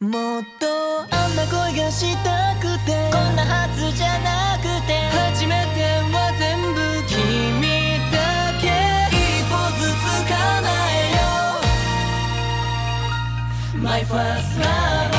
もっとあんな恋がしたくてこんなはずじゃなくて初めては全部君だけ一歩ずつ叶えよう。My first love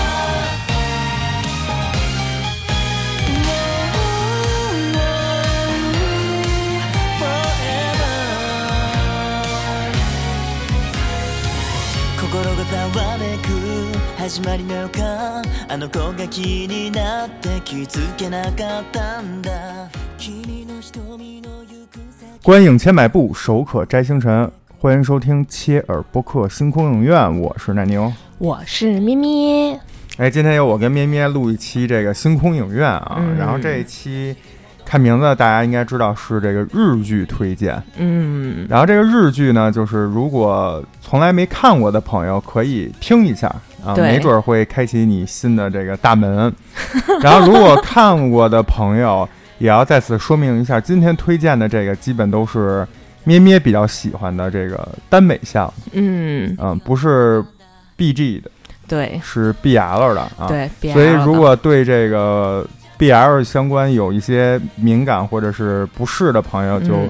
始まりなのかあの子が気になって気づけなかったんだ君の瞳の行く先观影千百步，手可摘星辰。欢迎收听切耳播客星空影院，我是奶牛。我是咪咪，哎，今天由我跟咩咩录一期这个星空影院啊，嗯然后这一期看名字大家应该知道是这个日剧推荐。嗯，然后这个日剧呢，就是如果从来没看过的朋友可以听一下 啊，没准儿会开启你新的这个大门。然后如果看过的朋友，也要在此说明一下，今天推荐的这个基本都是咩咩比较喜欢的这个耽美向，嗯，嗯，不是 BG 的，对。是 BL 的啊。对，所以如果对这个 BL 相关有一些敏感或者是不适的朋友，就嗯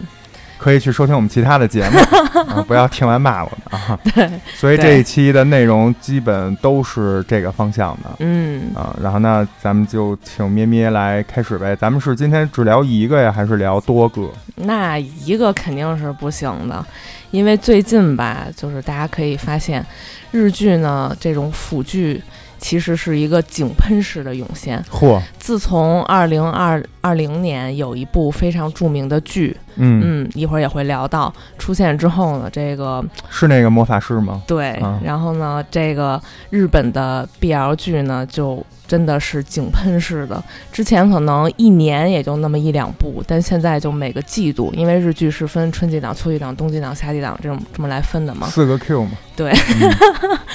可以去收听我们其他的节目 啊，不要听完骂我们啊。对，所以这一期的内容基本都是这个方向的嗯，啊。然后呢，咱们就请咩咩来开始呗。咱们是今天只聊一个呀，还是聊多个？那一个肯定是不行的，因为最近吧，就是大家可以发现，日剧呢这种腐剧其实是一个井喷式的涌现。嚯，自从二零二二零年有一部非常著名的剧，嗯，嗯，一会儿也会聊到出现之后呢，这个是那个魔法师吗？对，啊然后呢，这个日本的 BL 剧呢，就真的是井喷式的。之前可能一年也就那么一两部，但现在就每个季度，因为日剧是分春季档、秋季档、冬季档、夏季档这种这么来分的嘛。四个 Q 嘛。对嗯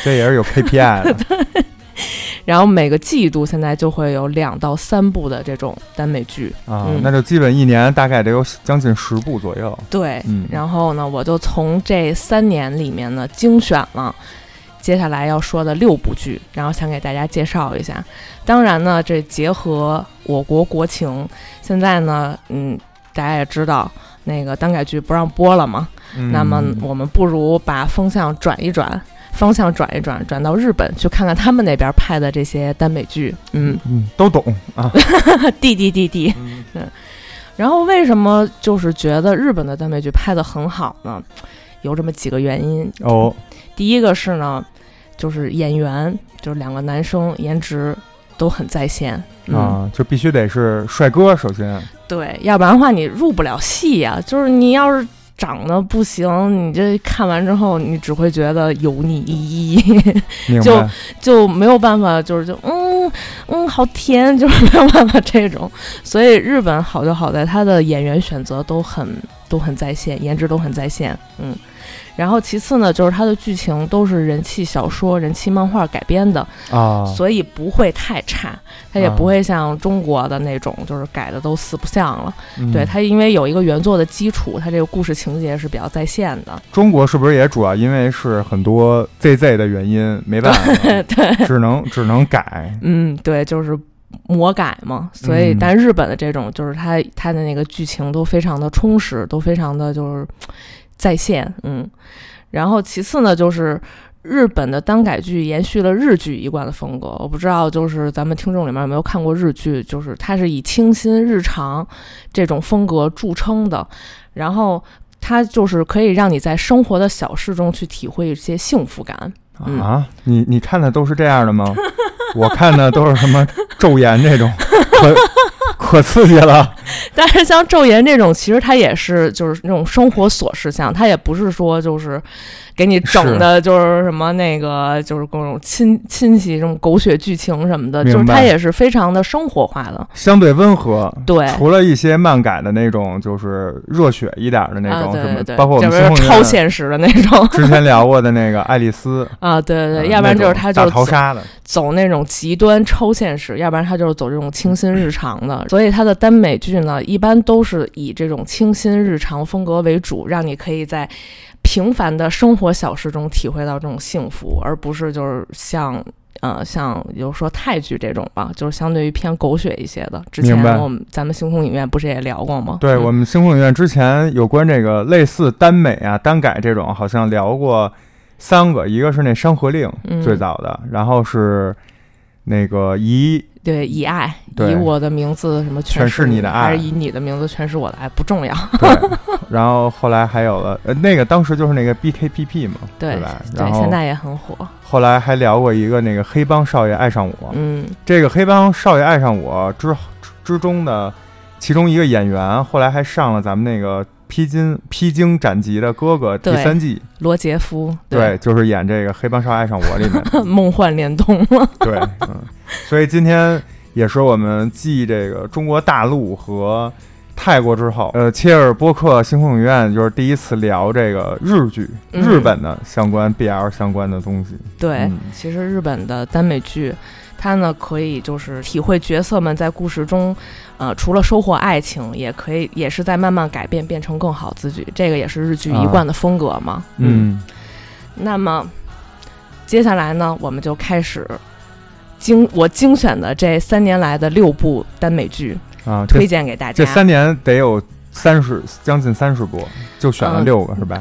这也是有 KPI 的。然后每个季度现在就会有两到三部的这种耽美剧。啊，嗯那就基本一年大概得有将近十部左右。对，嗯然后呢，我就从这三年里面呢精选了接下来要说的六部剧，然后想给大家介绍一下。当然呢，这结合我国国情，现在呢，嗯，大家也知道那个耽改剧不让播了嘛，嗯那么我们不如把风向转一转。方向转一转，转到日本去看看他们那边拍的这些耽美剧，嗯，嗯都懂啊。弟弟弟弟，嗯然后为什么就是觉得日本的耽美剧拍得很好呢？有这么几个原因。哦，第一个是呢，就是演员，就是两个男生颜值都很在线。嗯，啊，就必须得是帅哥，首先。对，要不然的话你入不了戏呀、就是你要是长得不行，你这看完之后你只会觉得油腻依依，就。就没有办法，就是就嗯嗯好甜，就是没有办法这种。所以日本好就好在它的演员选择都很都很在线，颜值都很在线，嗯。然后其次呢，就是它的剧情都是人气小说、人气漫画改编的，啊，所以不会太差，它也啊不会像中国的那种就是改的都四不像了。嗯对，它因为有一个原作的基础，它这个故事情节是比较在线的。中国是不是也主要因为是很多 ZZ 的原因，没办法，对，只能只能改。嗯，对，就是魔改嘛。所以，嗯但日本的这种就是它它的那个剧情都非常的充实，都非常的就是在线。嗯，然后其次呢，就是。日本的耽改剧延续了日剧一贯的风格，我不知道就是咱们听众里面有没有看过日剧，就是它是以清新日常这种风格著称的，然后它就是可以让你在生活的小事中去体会一些幸福感。嗯啊，你你看的都是这样的吗？我看的都是什么昼颜这种，可 可刺激了。但是像昼颜这种，其实它也是就是那种生活琐事项，它也不是说就是给你整的，就是什么那个就是各种亲亲戚这种狗血剧情什么的，就是它也是非常的生活化的。相对温和，对，除了一些漫改的那种，就是热血一点的那啊，种，什么包括我们超现实的那种。之前聊过的那个爱丽丝，啊，对对要不然就是那种大它就是逃杀的，走那种极端超现实，要不然它就是走这种清新日常的。所以它的耽美剧呢，一般都是以这种清新日常风格为主，让你可以在平凡的生活小事中体会到这种幸福，而不是就是像呃，像比如说泰剧这种吧，就是相对于偏狗血一些的。之前我们咱们星空影院不是也聊过吗？对、嗯我们星空影院之前有关这个类似耽美啊、耽改这种，好像聊过三个，一个是那《山河令》嗯最早的，然后是那个以对，以爱，以我的名字什么诠释释你的爱还是以你的名字全是我的爱，不重要。对，然后后来还有了呃那个当时就是那个 BKPP 嘛，对吧？然对，后现在也很火。后来还聊过一个那个黑帮少爷爱上我，嗯这个黑帮少爷爱上我之之中的其中一个演员，后来还上了咱们那个披荆披荆斩棘的哥哥第三季，罗杰夫，对，就是演这个黑帮少爱上我里面。的，梦幻联动。了。对，嗯，所以今天也是我们继这个中国大陆和泰国之后，呃，切尔波克星空影院就是第一次聊这个日剧、嗯。日本的相关 BL 相关的东西。对，嗯。其实日本的耽美剧，它呢可以就是体会角色们在故事中，呃，除了收获爱情，也可以也是在慢慢改变，变成更好自己。这个也是日剧一贯的风格嘛。嗯，那么接下来呢，我们就开始精我精选的这三年来的六部耽美剧啊，推荐给大家。这三年得有三十将近三十部，就选了嗯六个、是吧？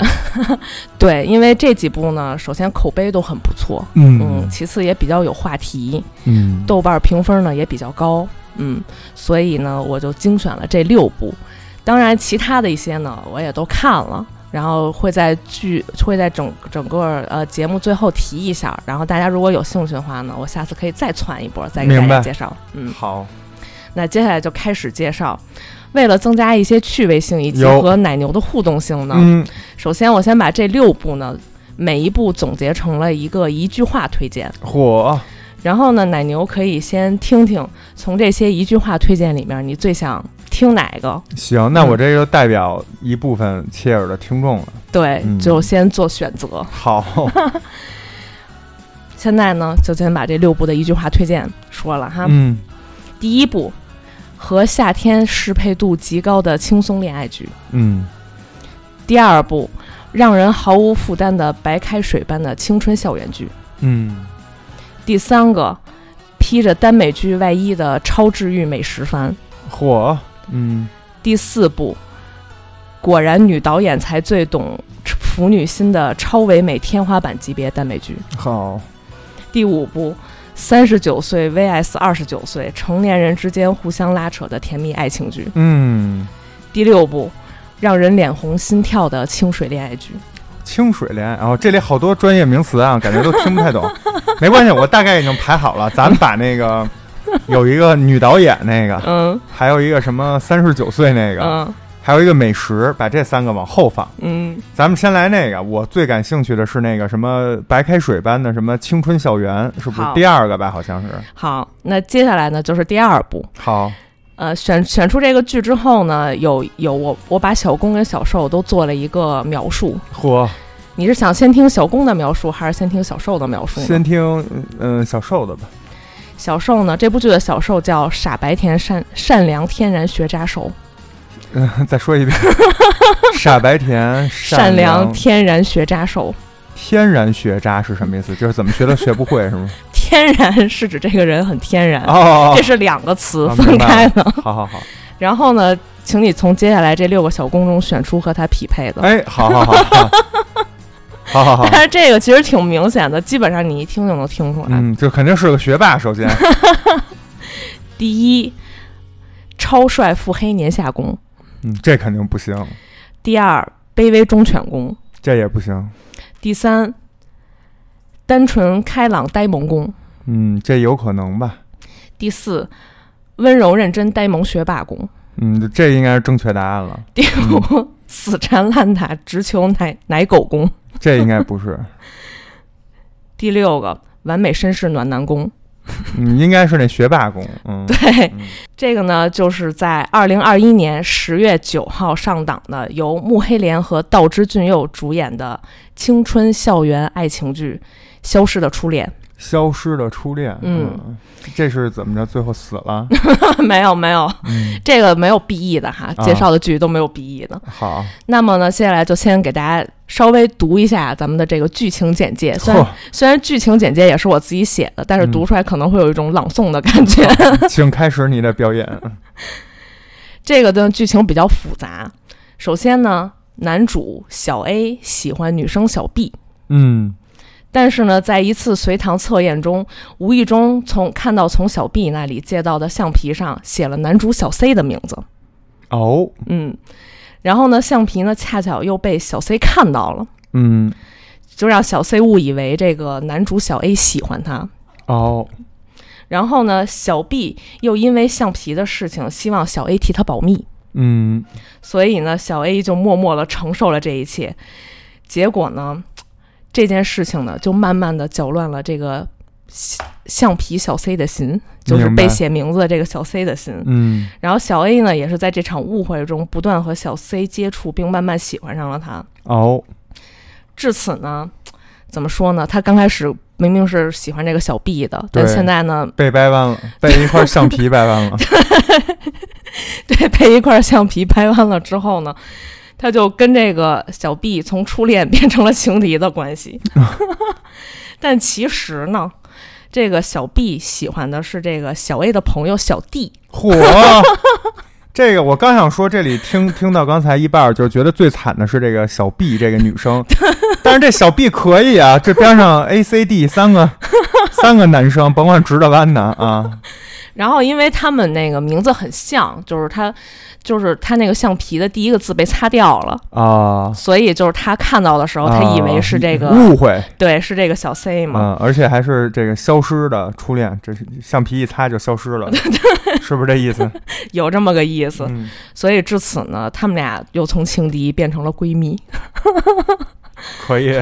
对，因为这几部呢，首先口碑都很不错，嗯嗯，其次也比较有话题，嗯，豆瓣评分呢也比较高，嗯，所以呢，我就精选了这六部。当然，其他的一些呢，我也都看了，然后会在剧会在整整个呃节目最后提一下。然后大家如果有兴趣的话呢，我下次可以再窜一波，再给大家介绍。嗯，好，那接下来就开始介绍。为了增加一些趣味性以及和奶牛的互动性呢，嗯，首先我先把这六部呢，每一部总结成了一个一句话推荐。火，然后呢，奶牛可以先听听，从这些一句话推荐里面，你最想听哪个？行，那嗯我这就代表一部分切尔的听众了。对，嗯就先做选择。好，现在呢，就先把这六部的一句话推荐说了哈。嗯，第一部，和夏天适配度极高的轻松恋爱剧；嗯，第二部，让人毫无负担的白开水般的青春校园剧；嗯，第三个，披着耽美剧外衣的超治愈美食番；火，嗯，第四部，果然女导演才最懂腐女心的超唯美天花板级别耽美剧。好，第五部，三十九岁 vs 二十九岁成年人之间互相拉扯的甜蜜爱情剧。嗯，第六部，让人脸红心跳的清水恋爱剧。清水恋爱，然后这里好多专业名词啊，感觉都听不太懂。没关系，我大概已经排好了。咱们把那个 有一个女导演那个，嗯还有一个什么三十九岁那个，嗯还有一个美食，把这三个往后放。嗯，咱们先来那个，我最感兴趣的是那个什么白开水般的什么青春校园，是不是第二个吧？好像是。好，那接下来呢就是第二部。好，呃，选选出这个剧之后呢，有有我我把小公跟小受都做了一个描述。嚯，你是想先听小公的描述，还是先听小受的描述？先听嗯、小受的吧。小受呢，这部剧的小受叫傻白甜善善良天然学渣受，嗯，再说一遍，傻白甜善良良天然学渣受。天然学渣是什么意思？就是怎么学都学不会是吗？天然是指这个人很天然，哦这，是两个词啊分开的。好好好，然后呢，请你从接下来这六个小宫中选出和他匹配的。哎，好好好，好。好好好，但是这个其实挺明显的，基本上你一听就能听出来。嗯，就肯定是个学霸。首先，第一，超帅腹黑年下攻；嗯，这肯定不行，第二，卑微忠犬攻；这也不行，第三，单纯开朗呆萌攻；嗯，这有可能吧，第四，温柔认真呆萌学霸攻；嗯，这应该是正确答案了，第五，死缠烂打直球奶奶狗攻；这应该不是，第六个，完美绅士暖男攻。嗯，应该是那学霸攻，嗯，对，嗯。这个呢，就是在二零二一年十月九号上档的，由穆黑莲和道之俊佑主演的青春校园爱情剧《消失的初恋》。消失的初恋，嗯嗯，这是怎么着？最后死了？没有没有，嗯，这个没有 BE 的哈，啊介绍的剧都没有 BE 的。好，那么呢，接下来就先给大家稍微读一下咱们的这个剧情简介。虽然，虽然剧情简介也是我自己写的，但是嗯读出来可能会有一种朗诵的感觉。请开始你的表演。这个的剧情比较复杂。首先呢，男主小 A 喜欢女生小 B，嗯但是呢，在一次随堂测验中，无意中从看到从小 B 那里借到的橡皮上写了男主小 C 的名字。哦，嗯，然后呢，橡皮呢恰巧又被小 C 看到了，嗯。就让小 C 误以为这个男主小 A 喜欢他。哦，然后呢，小 B 又因为橡皮的事情，希望小 A 替他保密，嗯。所以呢，小 A 就默默的承受了这一切。结果呢，这件事情呢，就慢慢的搅乱了这个橡橡皮小 C 的心，就是被写名字的这个小 C 的心。嗯然后小 A 呢，也是在这场误会中不断和小 C 接触，并慢慢喜欢上了他。哦，至此呢，怎么说呢？他刚开始明明是喜欢这个小 B 的，但现在呢，被掰弯了，被一块橡皮掰弯了。对，被一块橡皮掰弯了之后呢，他就跟这个小 B 从初恋变成了情敌的关系。但其实呢，这个小 B 喜欢的是这个小 A 的朋友小 D。嚯！这个我刚想说，这里听听到刚才一半儿，就觉得最惨的是这个小 B 这个女生，但是这小 B 可以啊，这边上 A、C、D 三个三个男生，甭管直的弯的啊，然后，因为他们那个名字很像，就是他，就是他那个橡皮的第一个字被擦掉了，啊，所以就是他看到的时候，他以为是这个，误会，对，是这个小 C 嘛。嗯，而且还是这个消失的初恋，这是橡皮一擦就消失了，是不是这意思？有这么个意思。嗯，所以至此呢，他们俩又从情敌变成了闺蜜。可以，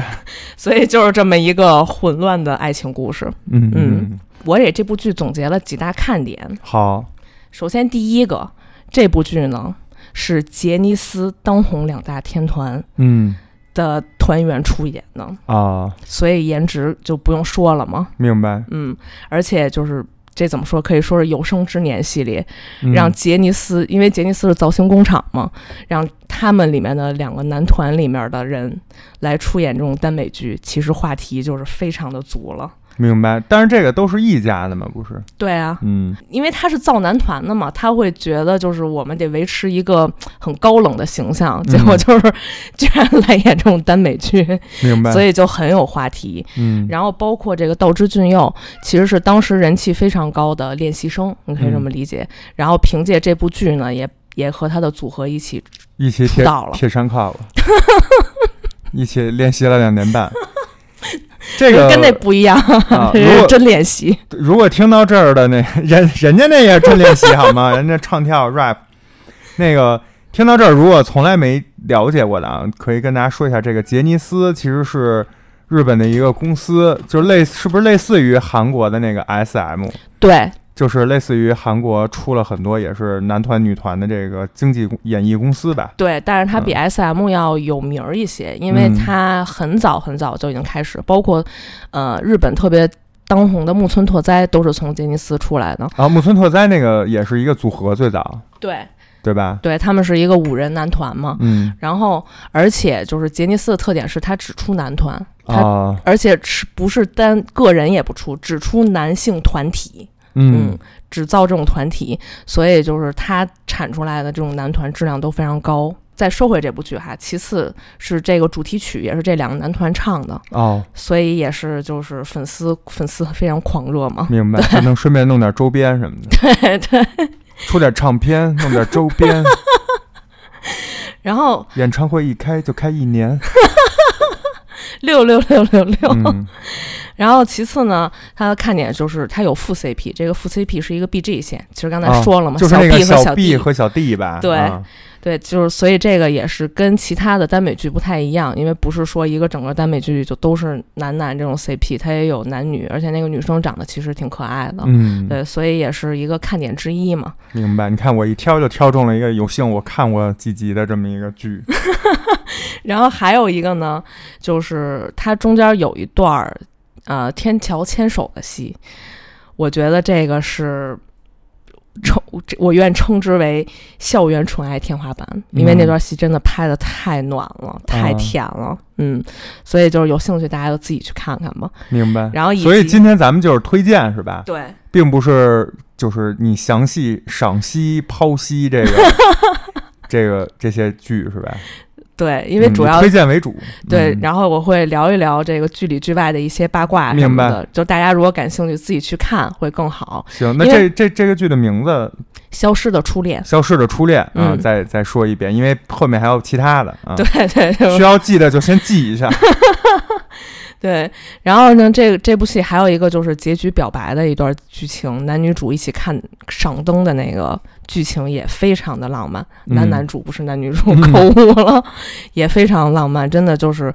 所以就是这么一个混乱的爱情故事。嗯嗯，我给这部剧总结了几大看点。好，首先，第一个，这部剧呢是杰尼斯当红两大天团嗯的团员出演的，啊，所以颜值就不用说了嘛。明白，嗯，而且就是这怎么说，可以说是有生之年系列，嗯让杰尼斯，因为杰尼斯是造型工厂嘛，让他们里面的两个男团里面的人来出演这种耽美剧，其实话题就是非常的足了。明白，但是这个都是一家的嘛，不是？对啊，嗯因为他是造男团的嘛，他会觉得就是我们得维持一个很高冷的形象，结果就是居然来演这种耽美剧，明白，所以就很有话题。嗯，然后包括这个道之俊佑，其实是当时人气非常高的练习生，你可以这么理解。然后凭借这部剧呢，也也和他的组合一起一起铁出道了铁山靠了，一起练习了两年半。这个跟那不一样，如果真练习。如果听到这儿的那 人，人家那也真练习好吗？人家唱跳 rap，那个听到这儿，如果从来没了解过的啊，可以跟大家说一下，这个杰尼斯其实是日本的一个公司，就类似是不是类似于韩国的那个 SM，对就是类似于韩国出了很多也是男团女团的这个经纪演艺公司吧？对，但是它比 SM 要有名儿一些，因为嗯他很早很早就已经开始，包括呃日本特别当红的木村拓哉都是从杰尼斯出来的。啊，木村拓哉那个也是一个组合，最早对，对吧？对他们是一个五人男团嘛。嗯然后，而且就是杰尼斯的特点是他只出男团，他、啊而且是不是单个人也不出，只出男性团体，嗯只造这种团体，所以就是他产出来的这种男团质量都非常高。再说回这部剧哈，其次是这个主题曲也是这两个男团唱的，哦，所以也是就是粉丝粉丝非常狂热嘛。明白，还能顺便弄点周边什么的。对对。出点唱片，弄点周边，然后演唱会一开就开一年。六六六六六，嗯然后其次呢，它的看点就是它有副 CP，这个副 CP 是一个 BG 线，其实刚才啊说了嘛，就是那个小 B 和小 D 吧？对啊对，就是所以这个也是跟其他的耽美剧不太一样，因为不是说一个整个耽美剧就都是男男这种 CP，它也有男女，而且那个女生长得其实挺可爱的。嗯，对，所以也是一个看点之一嘛。明白。你看我一挑就挑中了一个有幸我看过几集的这么一个剧。然后还有一个呢，就是它中间有一段儿，呃天桥牵手的戏，我觉得这个是称我愿称之为校园纯爱天花板，因为那段戏真的拍的太暖了，太啊甜了，嗯，所以就是有兴趣大家就自己去看看吧。明白。然后以所以今天咱们就是推荐是吧？对并不是就是你详细赏析剖析这个 这个这些剧是吧？对，因为主要推荐为主。对，嗯然后我会聊一聊这个剧里剧外的一些八卦什明白么的，就大家如果感兴趣，自己去看会更好。行，那这这这个剧的名字消失的初恋《消失的初恋》啊，嗯再再说一遍，因为后面还有其他的啊，对对对需要记的就先记一下。对，然后呢，这这部戏还有一个就是结局表白的一段剧情，男女主一起看赏灯的那个剧情也非常的浪漫。男嗯男主不是男女主，口误了，也非常浪漫。真的就是，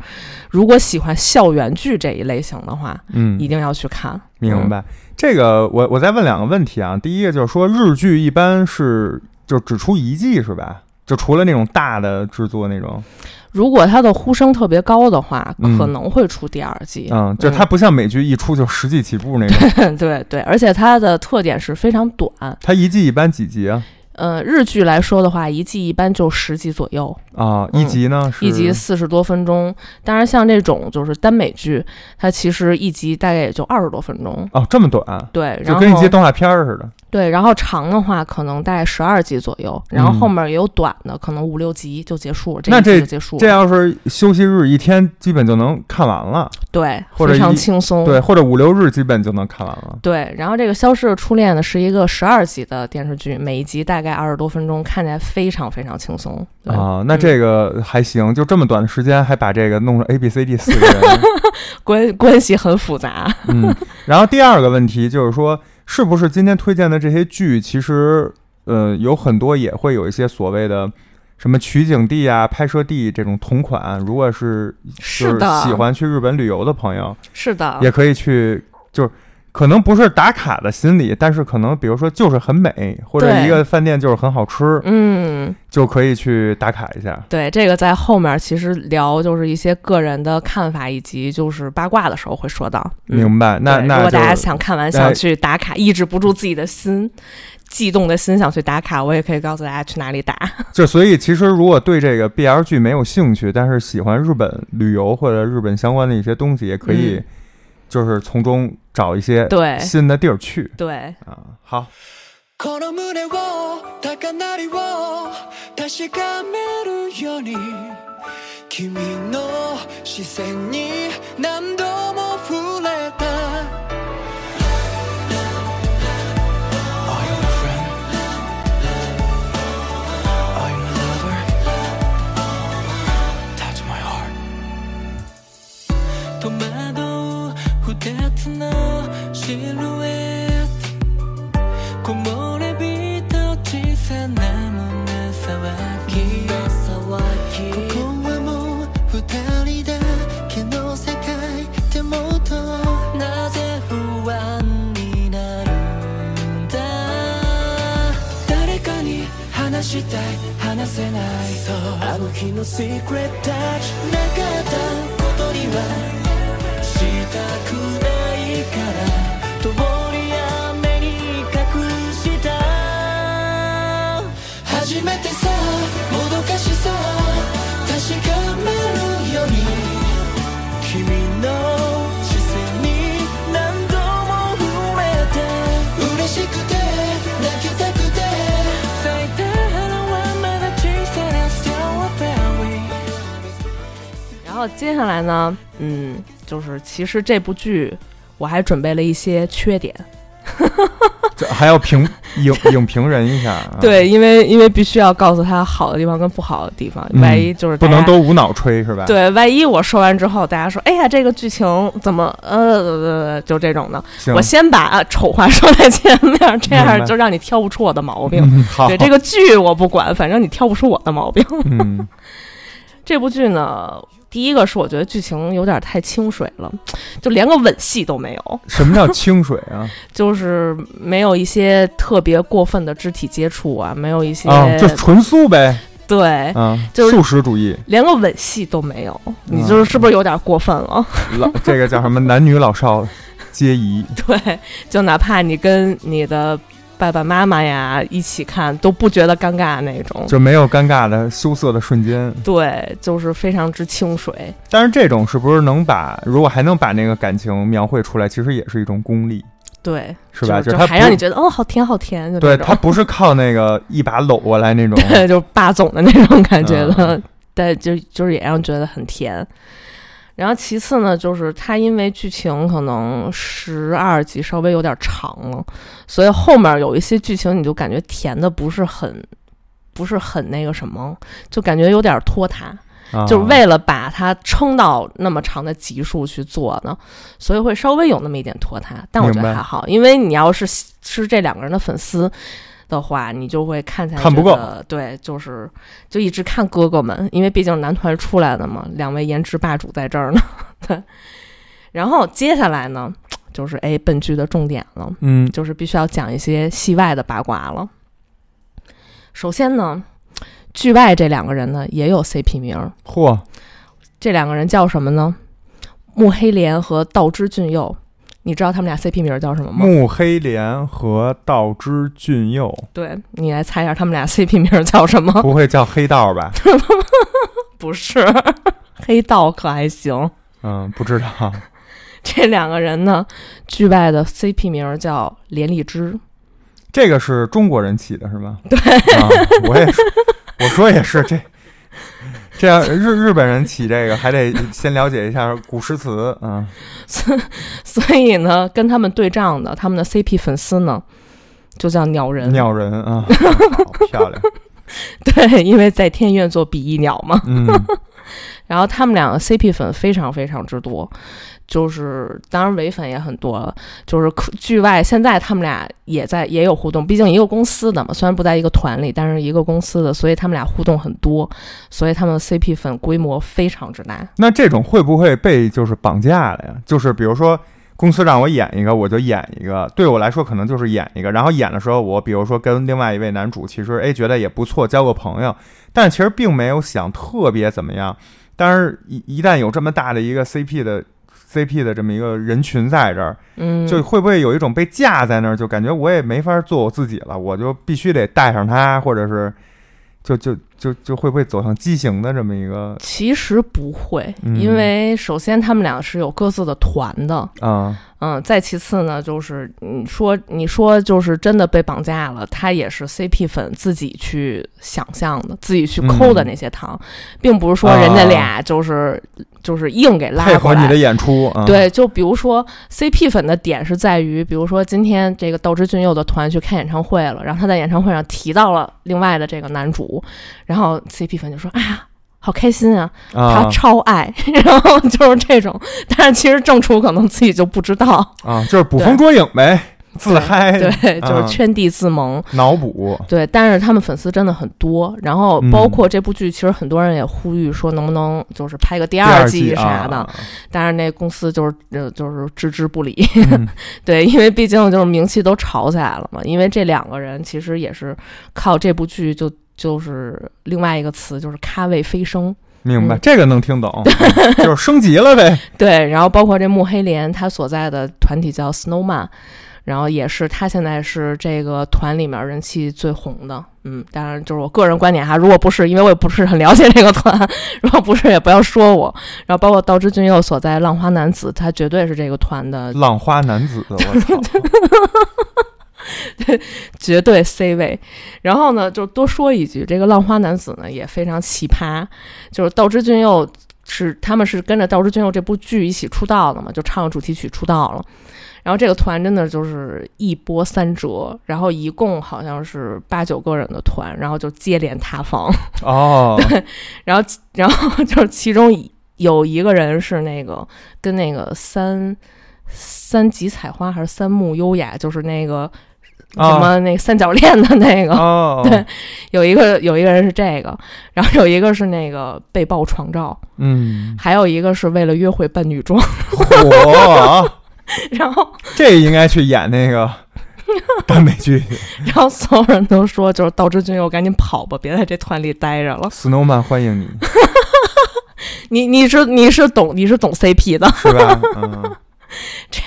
如果喜欢校园剧这一类型的话，嗯一，定要去看。明白。这个我我再问两个问题啊，第一个就是说日剧一般是就只出一季是吧？就除了那种大的制作那种，如果它的呼声特别高的话，嗯可能会出第二季。嗯，就它不像美剧一出就十季起步那种，对对，而且它的特点是非常短。它一季一般几集啊？呃，日剧来说的话，一季一般就十集左右，啊，嗯一集呢是一集四十多分钟。当然，像这种就是耽美剧，它其实一集大概也就二十多分钟。哦这么短，对，就然后跟一集动画片儿似的。对，然后长的话可能大概十二集左右，然后嗯后面也有短的，可能五六集就结束了，那这就结束了。这要是休息日，一天基本就能看完了，对，非常或者一轻松。对，或者五六日基本就能看完了。对，然后这个《消失的初恋》呢是一个十二集的电视剧，每一集大概二十多分钟，看起来非常非常轻松。对啊，那嗯这个还行，就这么短的时间还把这个弄成 A B C D 四个人，关关系很复杂。嗯。然后第二个问题就是说，是不是今天推荐的这些剧，其实呃有很多也会有一些所谓的什么取景地啊、拍摄地这种同款，如果是就是的，喜欢去日本旅游的朋友，是的，也可以去，就是可能不是打卡的心理，但是可能比如说就是很美，或者一个饭店就是很好吃，嗯，就可以去打卡一下。对，这个在后面其实聊就是一些个人的看法以及就是八卦的时候会说到。嗯、明白？那那如果大家想看完哎想去打卡，抑制不住自己的心。悸动的心想去打卡，我也可以告诉大家去哪里打。就所以其实如果对这个 BL 剧没有兴趣，但是喜欢日本旅游或者日本相关的一些东西，也可以嗯。就是从中找一些对。新的地儿去。对，啊。好，シルエット木漏れ日と小さな胸騒ぎここはもう二人だけの世界。でもとなぜ不安になるんだ。誰かに話したい話せない。あの日の Secret Touch なかったことには后接下来呢，嗯，就是其实这部剧我还准备了一些缺点，这还要评影影评人一下、啊，，对，因为因为必须要告诉他好的地方跟不好的地方，嗯万一就是不能都无脑吹是吧？，对，万一我说完之后，大家说，哎呀，这个剧情怎么呃，就这种的，我先把、啊丑话说在前面，这样就让你挑不出我的毛病。对这个剧我不管，反正你挑不出我的毛病。嗯 这部剧呢，第一个是我觉得剧情有点太清水了，就连个吻戏都没有，什么叫清水啊？就是没有一些特别过分的肢体接触啊，没有一些、啊，就纯素呗。对，嗯，就是素食主义，连个吻戏都没有，你嗯就是是不是有点过分了？老这个叫什么？男女老少皆宜。对，就哪怕你跟你的爸爸妈妈呀一起看，都不觉得尴尬那种。就没有尴尬的羞涩的瞬间。对，就是非常之清水。但是这种是不是能把，如果还能把那个感情描绘出来，其实也是一种功力，对，是吧？就是还让你觉得哦，好甜，好甜，对他不是靠那个一把搂过来那种，对，就是霸总的那种感觉的，嗯但就就是也让觉得很甜。然后其次呢，就是它因为剧情可能十二集稍微有点长了，所以后面有一些剧情你就感觉填的不是很，不是很那个什么，就感觉有点拖沓。啊就是为了把它撑到那么长的集数去做呢，所以会稍微有那么一点拖沓。但我觉得还好，因为你要是是这两个人的粉丝的话，你就会看起来看不够。对，就是就一直看哥哥们，因为毕竟男团出来的嘛，两位颜值霸主在这儿呢。对，然后接下来呢，就是哎，本剧的重点了。嗯就是必须要讲一些戏外的八卦了。首先呢，剧外这两个人呢也有 CP 名儿，嚯，这两个人叫什么呢？木黑莲和道之俊佑。你知道他们俩 CP 名儿叫什么吗？木黑莲和道之俊佑，对你来猜一下，他们俩 CP 名儿叫什么？不会叫黑道吧？不是，黑道可还行。嗯，不知道。这两个人呢，剧外的 CP 名儿叫连理枝。这个是中国人起的是吗？对，啊、我也是，我说也是这。这样日日本人起这个还得先了解一下古诗词，嗯，所以呢，跟他们对仗的他们的 CP 粉丝呢，就叫鸟人。鸟人啊，好漂亮，对，因为在天愿做比翼鸟嘛。嗯，然后他们两个 CP 粉非常非常之多，就是当然伪粉也很多了。就是剧外现在他们俩也在也有互动，毕竟一个公司的嘛，虽然不在一个团里，但是一个公司的，所以他们俩互动很多，所以他们的 CP 粉规模非常之大。那这种会不会被就是绑架了呀？就是比如说公司让我演一个，我就演一个，对我来说可能就是演一个，然后演的时候我比如说跟另外一位男主其实哎觉得也不错，交个朋友，但其实并没有想特别怎么样。但是一一旦有这么大的一个 CP 的 CP 的这么一个人群在这儿，嗯，就会不会有一种被架在那儿，就感觉我也没法做我自己了，我就必须得带上他，或者是就就就就会不会走向畸形的这么一个其实不会，嗯。因为首先他们俩是有各自的团的，啊、嗯，再其次呢，就是你说你说就是真的被绑架了，他也是 CP 粉自己去想象的，自己去抠的嗯。那些糖，并不是说人家俩就是、就是硬给拉过来配合你的。演出啊，对，就比如说 CP 粉的点是在于，比如说今天这个道之俊佑的团去看演唱会了，然后他在演唱会上提到了另外的这个男主，然后 CP 粉就说：“哎呀，好开心啊，他啊超爱。”然后就是这种，但是其实正楚可能自己就不知道。啊，就是捕风捉影呗，自嗨，对，就是啊圈地自萌。脑补，对，但是他们粉丝真的很多，然后包括这部剧，其实很多人也呼吁说能不能就是拍个第第二季啥的，啊但是那公司就是呃就是置之不理。嗯 对，因为毕竟就是名气都炒起来了嘛。因为这两个人其实也是靠这部剧就就是另外一个词就是咖位飞升。明白，嗯这个能听懂，就是升级了呗，对，然后包括这穆黑莲，他所在的团体叫 Snowman，然后也是他现在是这个团里面人气最红的。嗯，当然就是我个人观点哈，如果不是，因为我也不是很了解这个团，如果不是也不要说我。然后包括道之俊佑所在浪花男子，他绝对是这个团的浪花男子，我操，绝对 C 位。然后呢，就多说一句，这个浪花男子呢也非常奇葩，就是道之俊佑是他们是跟着道之俊佑这部剧一起出道的嘛，就唱主题曲出道了。然后这个团真的就是一波三折，然后一共好像是八九个人的团，然后就接连塌房，哦，对然后 然后就是其中有一个人是那个跟那个三三级采花还是三木优雅，就是那个什啊么那个三角恋的那个，哦，对，有一个有一个人是这个，然后有一个是那个被曝床照，嗯，还有一个是为了约会扮女装，火，然后这应该去演那个 耽美剧。然后所有人都说，就是道之君佑赶紧跑吧，别在这团里待着了。，Snowman 欢迎你，你你是你是懂你是懂 CP 的，是吧？嗯。这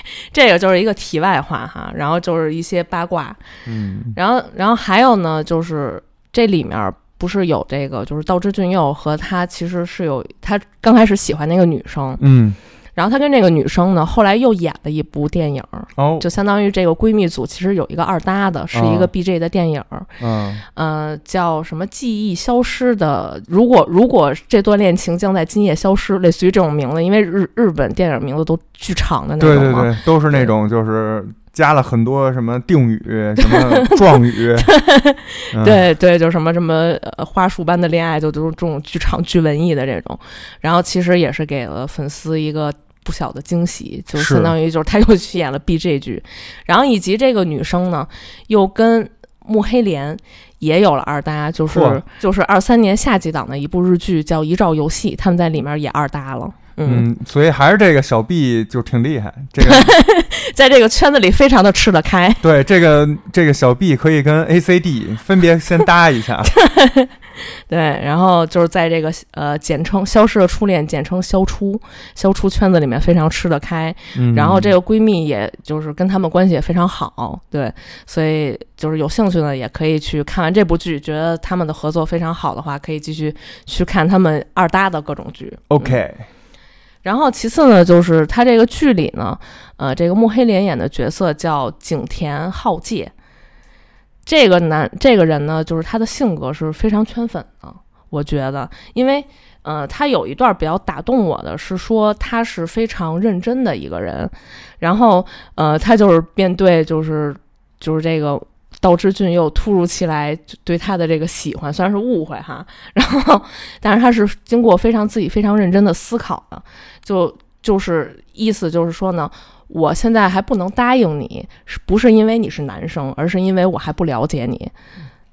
个就是一个题外话哈。然后就是一些八卦，嗯。然后然后还有呢，就是这里面不是有这个，就是道之俊佑和他其实是有他刚开始喜欢那个女生，嗯，然后他跟这个女生呢，后来又演了一部电影，哦，就相当于这个闺蜜组其实有一个二搭的，是一个哦 BJ 的电影，嗯呃，叫什么记忆消失的。如果如果这段恋情将在今夜消失，类似于这种名字，因为日日本电影名字都巨长的那种嘛。对对对，都是那种就是加了很多什么定语、什么状语，嗯，对对，就什么什么呃花束般的恋爱，就都是这种剧场剧文艺的这种。然后其实也是给了粉丝一个不小的惊喜，就相当于就是他又去演了 BJ 剧，然后以及这个女生呢又跟木黑莲。也有了二搭，就是就是二三年夏季档的一部日剧叫《遗照游戏》，他们在里面也二搭了。嗯，嗯，所以还是这个小 B 就挺厉害，这个 在这个圈子里非常的吃得开。对这个这个小 B 可以跟 ACD 分别先搭一下，对，然后就是在这个呃简称“消失的初恋”简称“消初”消初圈子里面非常吃得开。嗯然后这个闺蜜也就是跟他们关系也非常好，对，所以就是有兴趣呢，也可以去看完这部剧，觉得他们的合作非常好的话，可以继续去看他们二搭的各种剧。嗯 OK，然后其次呢，就是他这个剧里呢，呃，这个木黑莲演的角色叫景田浩介。这个男这个人呢，就是他的性格是非常圈粉的，我觉得，因为呃，他有一段比较打动我的是说他是非常认真的一个人，然后呃，他就是面对就是就是这个道之俊佑突如其来对他的这个喜欢，虽然是误会哈，然后但是他是经过非常自己非常认真的思考的，就就是意思就是说呢，我现在还不能答应你，是不是因为你是男生，而是因为我还不了解你。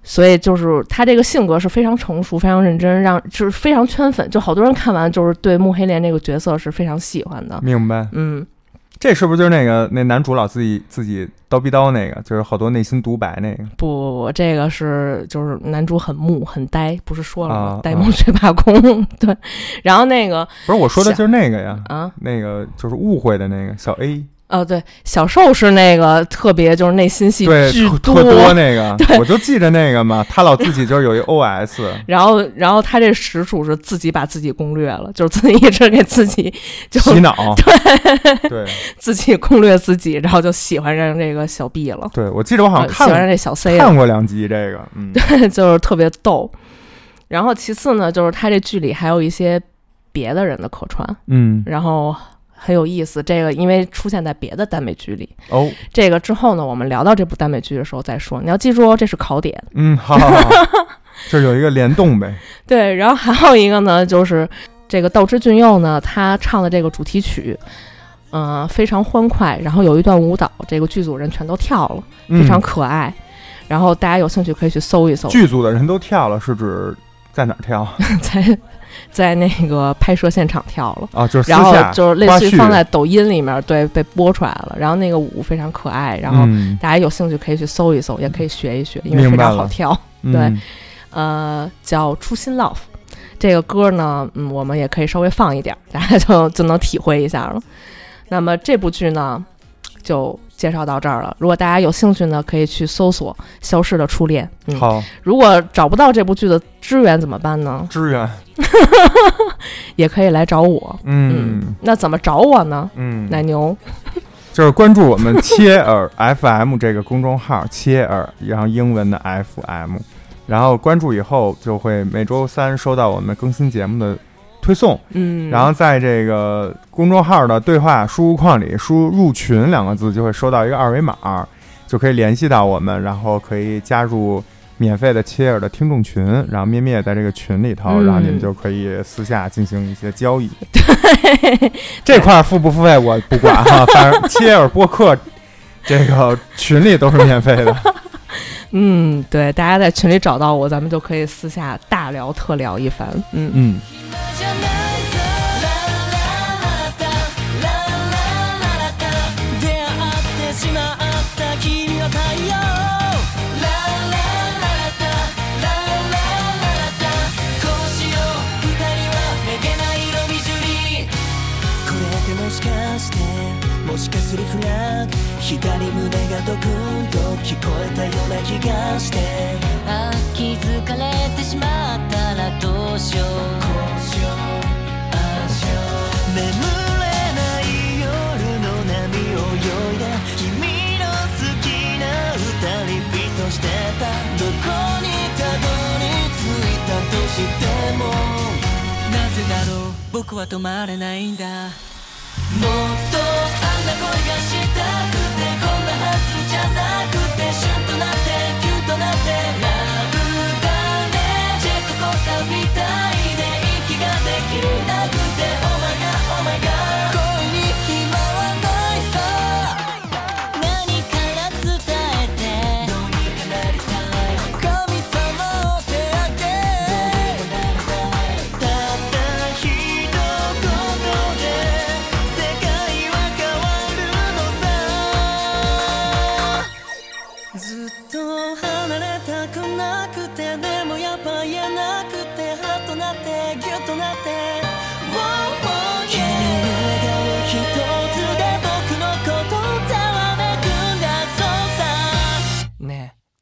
所以就是他这个性格是非常成熟、非常认真，让就是非常圈粉，就好多人看完就是对慕黑莲这个角色是非常喜欢的。明白。嗯，这是不是就是那个那男主老自己自己叨逼叨那个，就是好多内心独白那个？不不不，这个是就是男主很木很呆，不是说了吗？啊呆萌学霸空，对。然后那个不是我说的就是那个呀，啊，那个就是误会的那个小 A，哦对，小受是那个特别就是内心戏对，巨特特多 那个，我就记着那个嘛，他老自己就是有一 OS，然后，然后他这实属是自己把自己攻略了，就是自己一直给自己就洗脑，对对自己攻略自己，然后就喜欢上这个小 B 了，对，我记得我好像呃喜欢上这小 C 了，看过两集这个，嗯，就是特别逗。然后其次呢，就是他这剧里还有一些别的人的客串，嗯，然后很有意思。这个因为出现在别的耽美剧里，哦，这个之后呢，我们聊到这部耽美剧的时候再说。你要记住哦，这是考点。嗯，好好好，这有一个联动呗，对，然后还有一个呢，就是这个道之俊佑呢，他唱的这个主题曲，嗯、非常欢快，然后有一段舞蹈，这个剧组人全都跳了，非常嗯可爱。然后大家有兴趣可以去搜一搜，剧组的人都跳了，是指在哪儿跳 在在那个拍摄现场跳了。啊？就是然后就是类似于放在抖音里面，对，被播出来了。然后那个舞非常可爱，然后嗯大家有兴趣可以去搜一搜，也可以学一学，因为非常好跳。对嗯呃，叫《初心 Love》这个歌呢，嗯，我们也可以稍微放一点儿，大家就就能体会一下了。那么这部剧呢，就介绍到这儿了。如果大家有兴趣呢，可以去搜索《消失的初恋》。嗯，好如果找不到这部剧的资源怎么办呢？支援，也可以来找我。嗯那怎么找我呢？嗯，奶牛，就是关注我们切尔 FM 这个公众号，切尔，然后英文的 FM，然后关注以后就会每周三收到我们更新节目的推送，嗯，然后在这个公众号的对话输入框里输入“入群”两个字，就会收到一个二维码，就可以联系到我们，然后可以加入。免费的切尔的听众群，然后咩咩也在这个群里头，嗯然后你们就可以私下进行一些交易。对这块付不付费我不管哈，反正切尔播客这个群里都是免费的。嗯，对，大家在群里找到我，咱们就可以私下大聊特聊一番。嗯嗯。聞こえたような気がして。あ気づかれてしまったらどうしよう眠れない夜の波を泳いで君の好きな歌リピートしてたどこにたどり着いたとしても。なぜだろう。僕は止まれないんだ。もっとあんな恋がしたくて。となって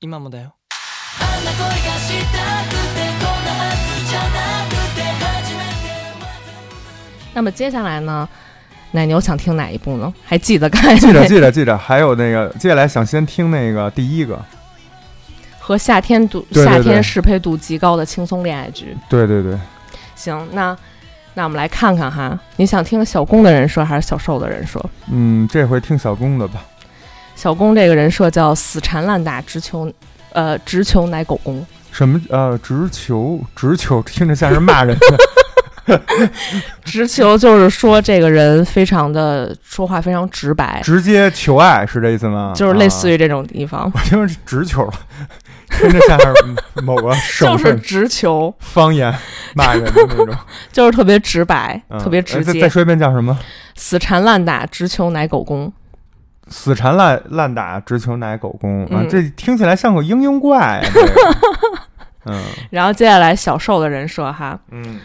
今もだよあんな恋がしたくてこんなはずじゃなくて初めては那么接下来呢，奶牛想听哪一部呢？还记得刚才记那着记着记着，还有那个接下来想先听那个第一个，和夏天度对对对夏天适配度极高的轻松恋爱剧。对对对，行，那那我们来看看哈，你想听小公的人设还是小受的人设？嗯，这回听小公的吧。 小公这个人设叫死缠烂打，直球呃直球奶狗公。什么呃，直球直球，听着像是骂人的，直球就是说这个人非常的说话非常直白，直接求爱是这意思吗？就是类似于、这种地方，我听着是直球了，听着像是某个省就 是直球，方言骂人的那种，就是特别直白，嗯特别直接再，说一遍叫什么？死缠烂打，直球奶狗公。死缠烂烂打，直求奶狗公啊！嗯这听起来像个嘤嘤怪啊！这个 嗯然后接下来小受的人设哈，嗯，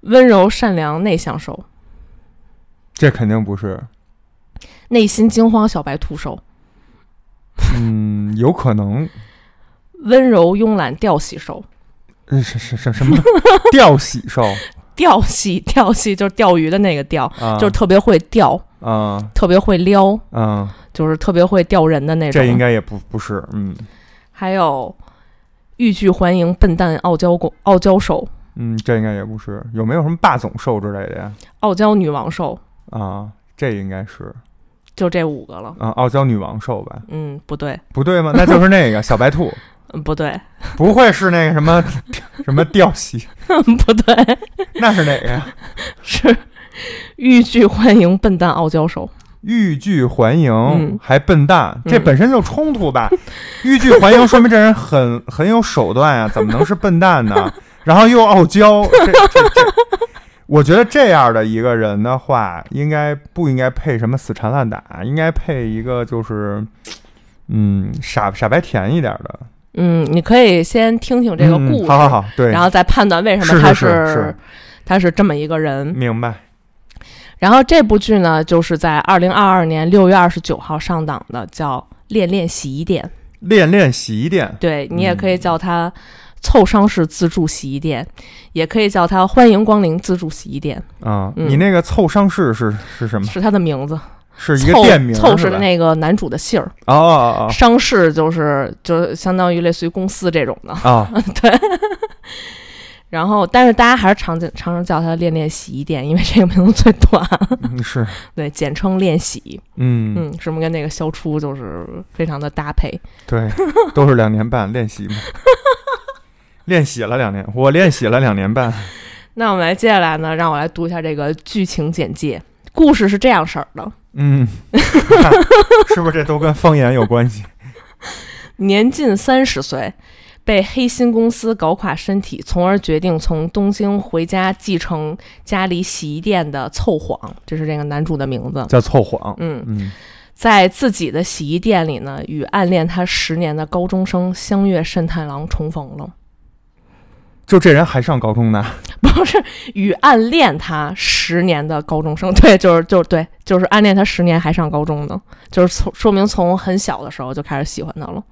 温柔善良内向受，这肯定不是，内心惊慌小白兔受，嗯，有可能，温柔慵懒吊喜受。嗯是是是什么吊喜兽 钓戏，钓戏就是钓鱼的那个钓，啊？就是特别会钓，啊特别会撩，啊，就是特别会钓人的那种。这应该也不不是，嗯还有欲拒还迎、笨蛋、傲娇狗、傲娇兽、嗯，这应该也不是。有没有什么霸总兽之类的呀？傲娇女王兽，啊，这应该是就这五个了。啊，傲娇女王兽吧？嗯，不对，不对吗？那就是那个小白兔，嗯，不对，不会是那个什么 什么吊喜？不对，那是哪个呀？是欲拒还迎、笨蛋、傲娇手。欲拒还迎，嗯还笨蛋，这嗯本身就冲突吧？欲拒还迎，说明这人很很有手段呀，怎么能是笨蛋呢？然后又傲娇，这这这，我觉得这样的一个人的话，应该不应该配什么死缠烂打？应该配一个就是，嗯，傻傻白甜一点的嗯，你可以先听听这个嗯故事，好好好，对，然后再判断为什么他是他是这么一个人。明白。然后这部剧呢，就是在二零二二年六月二十九号上档的，叫《恋恋洗衣店》。恋恋洗衣店，对你也可以嗯叫它“凑商式自助洗衣店”，也可以叫它“欢迎光临自助洗衣店啊，嗯你那个凑商式是是什”，么？是它的名字。是一个店名凑是那个男主的姓儿，哦哦哦商事就是就相当于类似于公司这种的。哦 对，然后，但是大家还是常见常常叫它“恋恋洗衣店”，因为这个名字最短，嗯是，对，简称“恋洗”。嗯，嗯，是不是跟那个消初就是非常的搭配？对，都是两年半练习嘛，练习了两年，我练习了两年半。那我们来接下来呢，让我来读一下这个剧情简介。故事是这样式儿的：嗯，看 是不是这都跟方言有关系？年近三十岁，被黑心公司搞垮身体，从而决定从东京回家继承家里洗衣店的凑谎，这是这个男主的名字。叫凑谎。嗯，嗯在自己的洗衣店里呢，与暗恋他十年的高中生相约慎太郎重逢了。就这人还上高中呢，不是与暗恋他十年的高中生，对，就是就对，就是暗恋他十年还上高中呢，就是从说明从很小的时候就开始喜欢他了。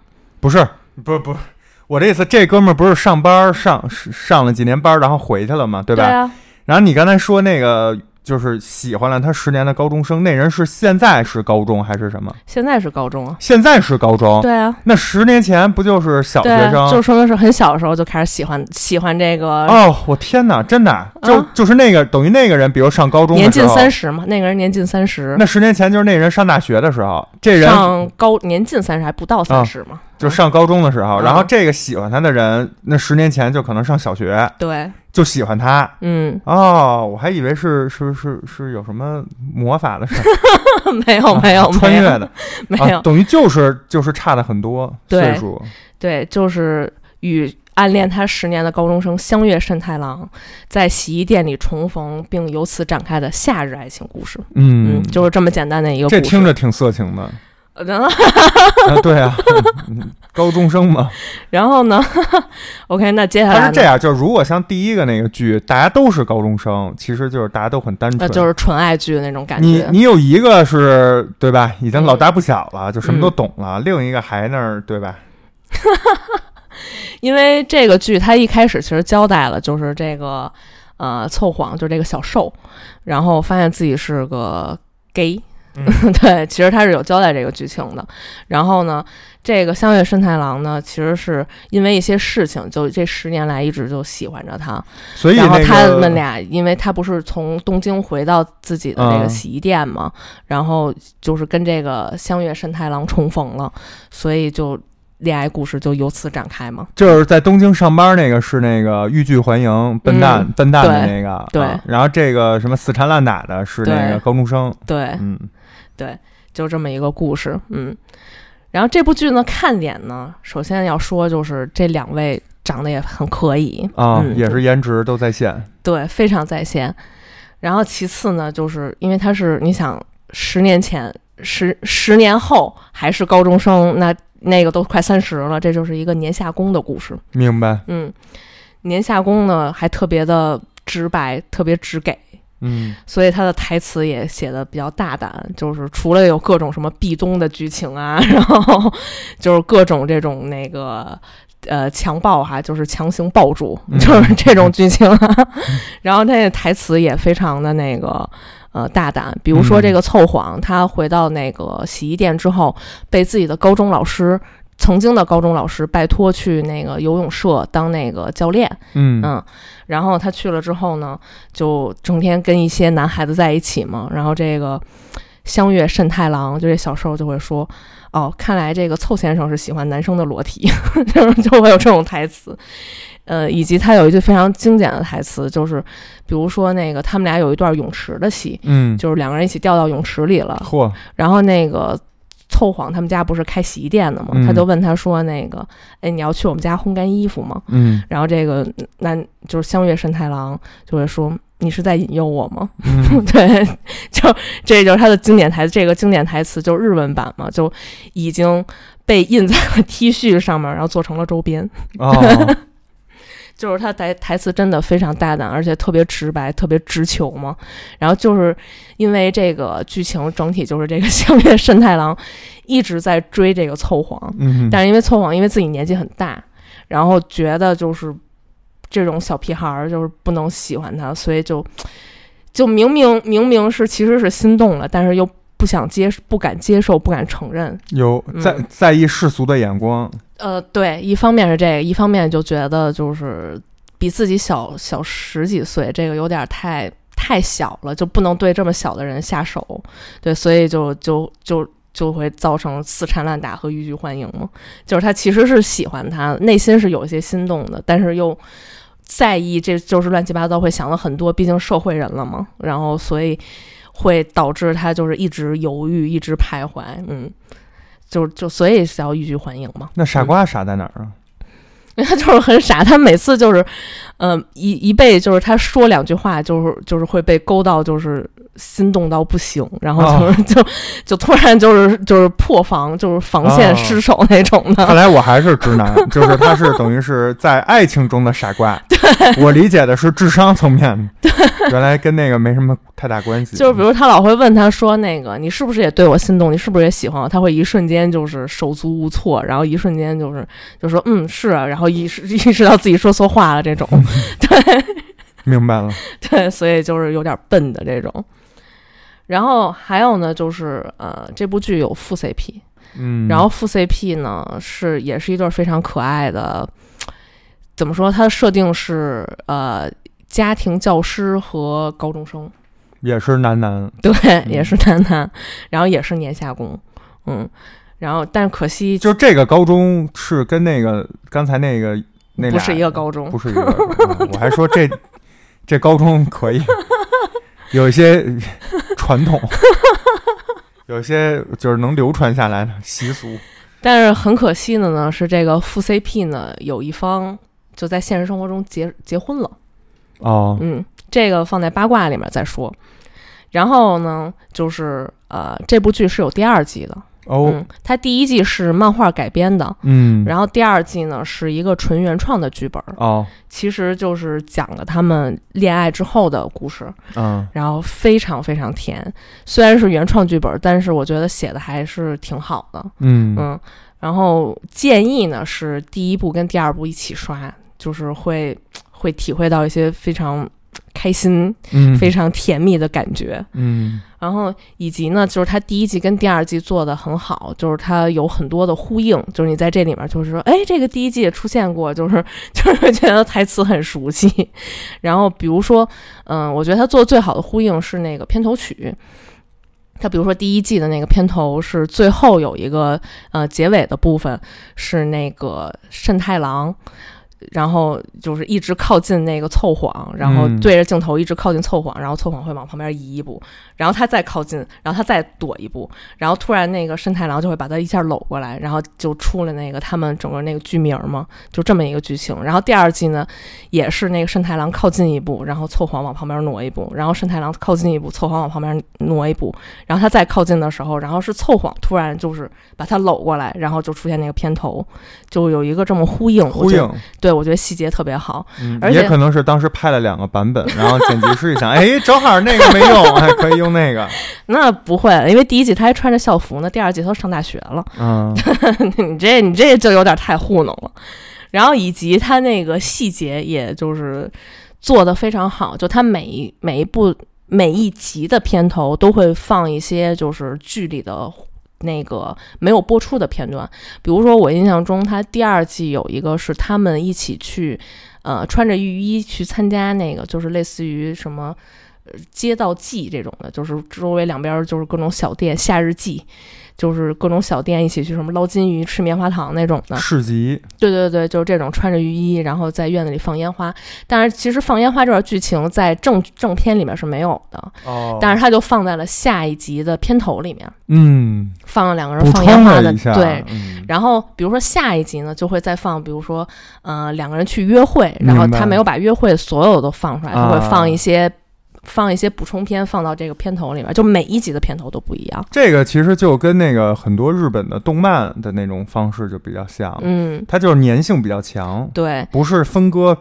不是，不是，不是，我这意思，这哥们儿不是上班上上了几年班，然后回去了吗？对吧？啊，然后你刚才说那个。就是喜欢了他十年的高中生，那人是现在是高中还是什么？现在是高中啊。现在是高中。对啊。那十年前不就是小学生？就说明是很小的时候就开始喜欢喜欢这个。哦，我天哪，真的就就是那个等于那个人，比如上高中年近三十嘛，那个人年近三十。那十年前就是那人上大学的时候，这人上高年近三十还不到三十嘛。就上高中的时候，然后这个喜欢他的人，那十年前就可能上小学，对，就喜欢他，嗯，哦，我还以为是是是是有什么魔法的事，没有没有穿越的，没有，等于就是就是差的很多岁数，对，就是与暗恋他十年的高中生相约慎太郎，在洗衣店里重逢，并由此展开的夏日爱情故事，嗯，就是这么简单的一个，这听着挺色情的。啊，对啊，高中生嘛。然后呢？OK，那接下来是这样，就是如果像第一个那个剧，大家都是高中生，其实就是大家都很单纯，就是纯爱剧的那种感觉。你你有一个是对吧？已经老大不小了，就什么都懂了；另一个还那儿对吧？因为这个剧它一开始其实交代了，就是这个呃凑谎，就是这个小受，然后发现自己是个 gay。对，其实他是有交代这个剧情的。然后呢，这个相月慎太郎呢，其实是因为一些事情，就这十年来一直就喜欢着他。所以，然后他们俩，因为他不是从东京回到自己的那个洗衣店嘛，然后就是跟这个相月慎太郎重逢了，所以就。恋爱故事就由此展开嘛？就是在东京上班那个是那个欲拒还迎笨蛋笨蛋的那个，对。然后这个什么死缠烂打的是那个高中生，对，嗯，对，就这么一个故事，嗯。然后这部剧呢，看点呢，首先要说就是这两位长得也很可以啊，也是颜值都在线，对，非常在线。然后其次呢，就是因为他是你想十年前十十年后还是高中生那。那个都快三十了，这就是一个年下攻的故事。明白。嗯，年下攻呢还特别的直白，特别直给。嗯，所以他的台词也写的比较大胆，就是除了有各种什么壁咚的剧情啊，然后就是各种这种那个呃强暴哈，就是强行抱住，就是这种剧情。然后他的台词也非常的那个。呃，大胆，比如说这个凑谎，他回到那个洗衣店之后，被自己的高中老师，曾经的高中老师拜托去那个游泳社当那个教练，嗯。嗯，然后他去了之后呢，就整天跟一些男孩子在一起嘛，然后这个相月慎太郎就这小时候就会说，哦，看来这个凑先生是喜欢男生的裸体，就 就会有这种台词。呃，以及他有一句非常经典的台词，就是比如说那个他们俩有一段泳池的戏，嗯，就是两个人一起掉到泳池里了，嚯！然后那个凑谎他们家不是开洗衣店的吗？他就问他说：“那个，哎，你要去我们家烘干衣服吗？”嗯，然后这个男就是相月慎太郎就会说：“你是在引诱我吗？”嗯，对，就这就是他的经典台词，这个经典台词就是日文版嘛，就已经被印在了 T 恤上面，然后做成了周边。哦。就是他台台词真的非常大胆，而且特别直白，特别直球嘛。然后就是因为这个剧情整体就是这个相月慎太郎一直在追这个凑谎，嗯，但是因为凑谎，因为自己年纪很大，然后觉得就是这种小屁孩儿就是不能喜欢他，所以就就明明明明是其实是心动了，但是又不想接不敢接受，不敢承认，有在在意世俗的眼光。呃，对，一方面是这个，一方面就觉得就是比自己小小十几岁，这个有点太太小了，就不能对这么小的人下手，对，所以就就就就会造成死缠烂打和欲拒还迎嘛。就是他其实是喜欢他，内心是有一些心动的，但是又在意，这就是乱七八糟，会想了很多，毕竟社会人了嘛，然后所以会导致他就是一直犹豫，一直徘徊，嗯。就就所以是要欲拒还迎嘛？那傻瓜傻在哪儿啊？他就是很傻，他每次就是，嗯，一一被就是他说两句话，就是就是会被勾到，就是心动到不行，然后哦就是、就就突然就是就是破防，就是防线哦失守那种的。看来我还是直男，就是他是等于是在爱情中的傻瓜。对我理解的是智商层面，原来跟那个没什么太大关系。就是比如他老会问他说：“那个你是不是也对我心动？你是不是也喜欢我？”他会一瞬间就是手足无措，然后一瞬间就是就说：“嗯，是啊。”然后意识意识到自己说错话了这种。对明白了，对，所以就是有点笨的这种。然后还有呢，就是呃，这部剧有副 CP，嗯，然后副 CP 呢是也是一对非常可爱的，怎么说？它的设定是呃家庭教师和高中生，也是男男，对，也是男男，然后也是年下攻，嗯，然后但是可惜就这个高中是跟那个刚才那个那不是一个高中。不，是一个，嗯我还说这 这高中可以有一些 传统，有一些就是能流传下来的习俗。但是很可惜的呢是这个副 CP 呢有一方就在现实生活中结结婚了。哦，嗯，这个放在八卦里面再说。然后呢，就是呃，这部剧是有第二季的。哦，嗯，它第一季是漫画改编的，嗯，然后第二季呢是一个纯原创的剧本，哦，其实就是讲了他们恋爱之后的故事，嗯，然后非常非常甜。虽然是原创剧本，但是我觉得写的还是挺好的。嗯，嗯，然后建议呢是第一部跟第二部一起刷，就是会会体会到一些非常开心、嗯，非常甜蜜的感觉。嗯，然后以及呢，就是它第一季跟第二季做的很好，就是它有很多的呼应，就是你在这里面就是说，哎，这个第一季也出现过，就是 就是觉得台词很熟悉。然后比如说，嗯、我觉得他做最好的呼应是那个片头曲。他比如说第一季的那个片头是最后有一个呃结尾的部分是那个慎太郎，然后就是一直靠近那个凑谎，然后嗯对着镜头一直靠近凑谎，然后凑谎会往旁边移一步，然后他再靠近，然后他再躲一步，然后突然那个慎太郎就会把他一下搂过来，然后就出了那个他们整个那个剧名嘛，就这么一个剧情。然后第二季呢，也是那个慎太郎靠近一步，然后凑谎往旁边挪一步，然后慎太郎靠近一步，凑谎往旁边挪一步，然后他再靠近的时候，然后是凑谎突然就是把他搂过来，然后就出现那个片头，就有一个这么呼应，呼应，对我觉得细节特别好。嗯而且也可能是当时拍了两个版本，然后剪辑师一想，哎，正好那个没用，还，可以用那个，那不会，因为第一季他还穿着校服呢，第二季他都上大学了。嗯，你这你这就有点太糊弄了。然后以及他那个细节，也就是做的非常好，就他每一每一部每一集的片头都会放一些就是剧里的。那个没有播出的片段，比如说我印象中，他第二季有一个是他们一起去，呃，穿着浴衣去参加那个，就是类似于什么街道季这种的，就是周围两边就是各种小店，夏日季，就是各种小店一起去什么捞金鱼、吃棉花糖那种的。市集，对对对，就是这种穿着浴衣，然后在院子里放烟花。但是其实放烟花这段剧情在正正片里面是没有的，哦。但是它就放在了下一集的片头里面，嗯，放了两个人放烟花的对。嗯，然后，比如说下一集呢，就会再放，比如说，呃，两个人去约会，然后他没有把约会所有都放出来，他会啊放一些，放一些补充片放到这个片头里面，就每一集的片头都不一样。这个其实就跟那个很多日本的动漫的那种方式就比较像，嗯，它就是粘性比较强，对不是分割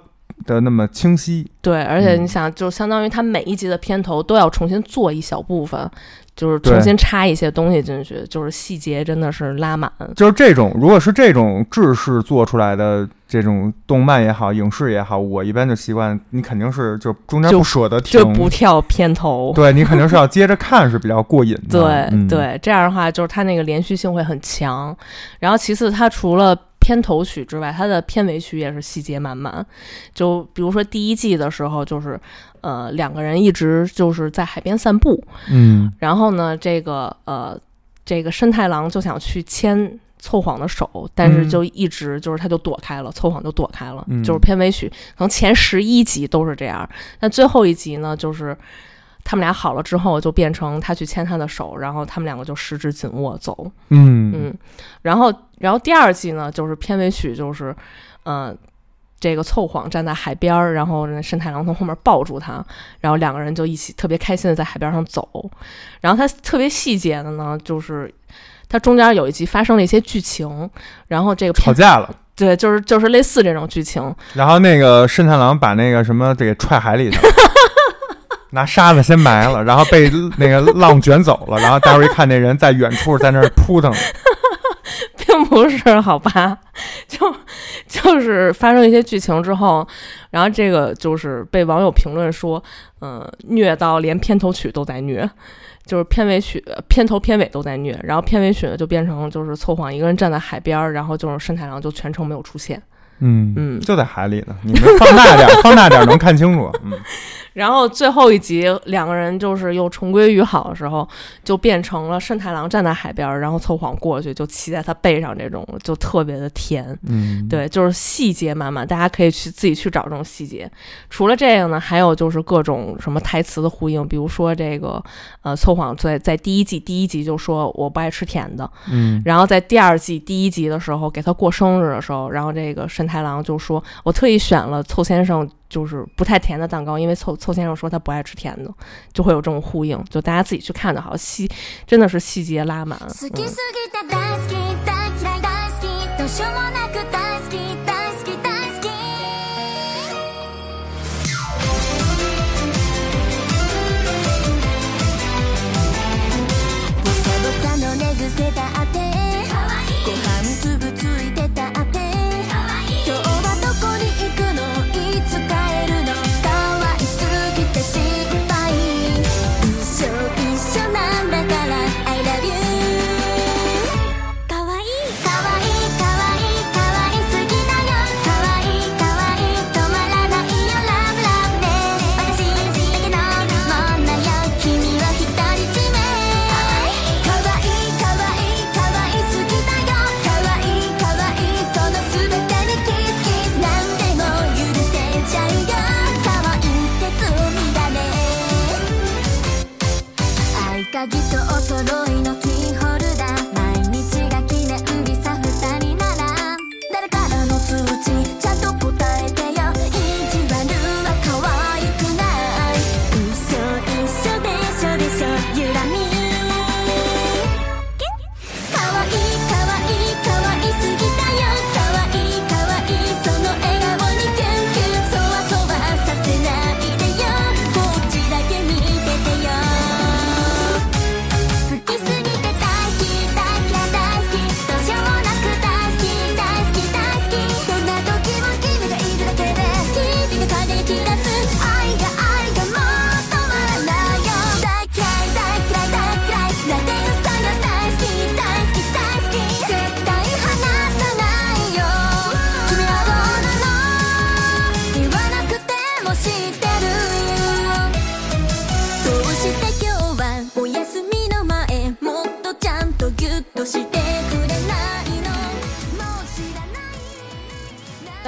的那么清晰。对，而且嗯你想，就相当于它每一集的片头都要重新做一小部分，就是重新插一些东西进去，就是细节真的是拉满。就是这种，如果是这种制式做出来的这种动漫也好，影视也好，我一般就习惯，你肯定是就中间不舍得停，就不跳片头，对你肯定是要接着看，是比较过瘾的。对、嗯、，对，这样的话就是它那个连续性会很强。然后其次，它除了片头曲之外，它的片尾曲也是细节满满。就比如说第一季的时候，就是呃两个人一直就是在海边散步，嗯然后呢，这个呃这个深太郎就想去牵。凑谎的手，但是嗯就一直就是他就躲开了，凑谎就躲开了，嗯就是片尾曲，可能前十一集都是这样，但最后一集呢，就是他们俩好了之后，就变成他去牵她的手，然后他们两个就十指紧握走，嗯嗯，然后然后第二季呢，就是片尾曲就是，呃，这个凑谎站在海边儿，然后那慎太郎从后面抱住他，然后两个人就一起特别开心的在海边上走。然后他特别细节的呢，就是他中间有一集发生了一些剧情，然后这个吵架了，对，就是就是类似这种剧情，然后那个慎太郎把那个什么给踹海里去了。拿沙子先埋了，然后被那个浪卷走了，然后待会儿一看，那人在远处在那儿扑腾，并不是好吧？就就是发生一些剧情之后，然后这个就是被网友评论说，嗯、虐到连片头曲都在虐，就是片尾曲、片头、片尾都在虐，然后片尾曲呢就变成就是凑谎一个人站在海边儿，然后就是深太郎就全程没有出现，嗯嗯就在海里呢。你们放大点儿，放大点儿能看清楚。嗯，然后最后一集两个人就是又重归于好的时候，就变成了慎太郎站在海边儿，然后凑晃过去就骑在他背上，这种就特别的甜。嗯，对，就是细节满满，大家可以去自己去找这种细节。除了这个呢，还有就是各种什么台词的呼应，比如说这个呃，凑晃在在第一季第一集就说我不爱吃甜的，嗯，然后在第二季第一集的时候给他过生日的时候，然后这个慎太郎就说我特意选了凑先生就是不太甜的蛋糕，因为凑凑先生说他不爱吃甜的，就会有这种呼应，就大家自己去看的好，细真的是细节拉满。嗯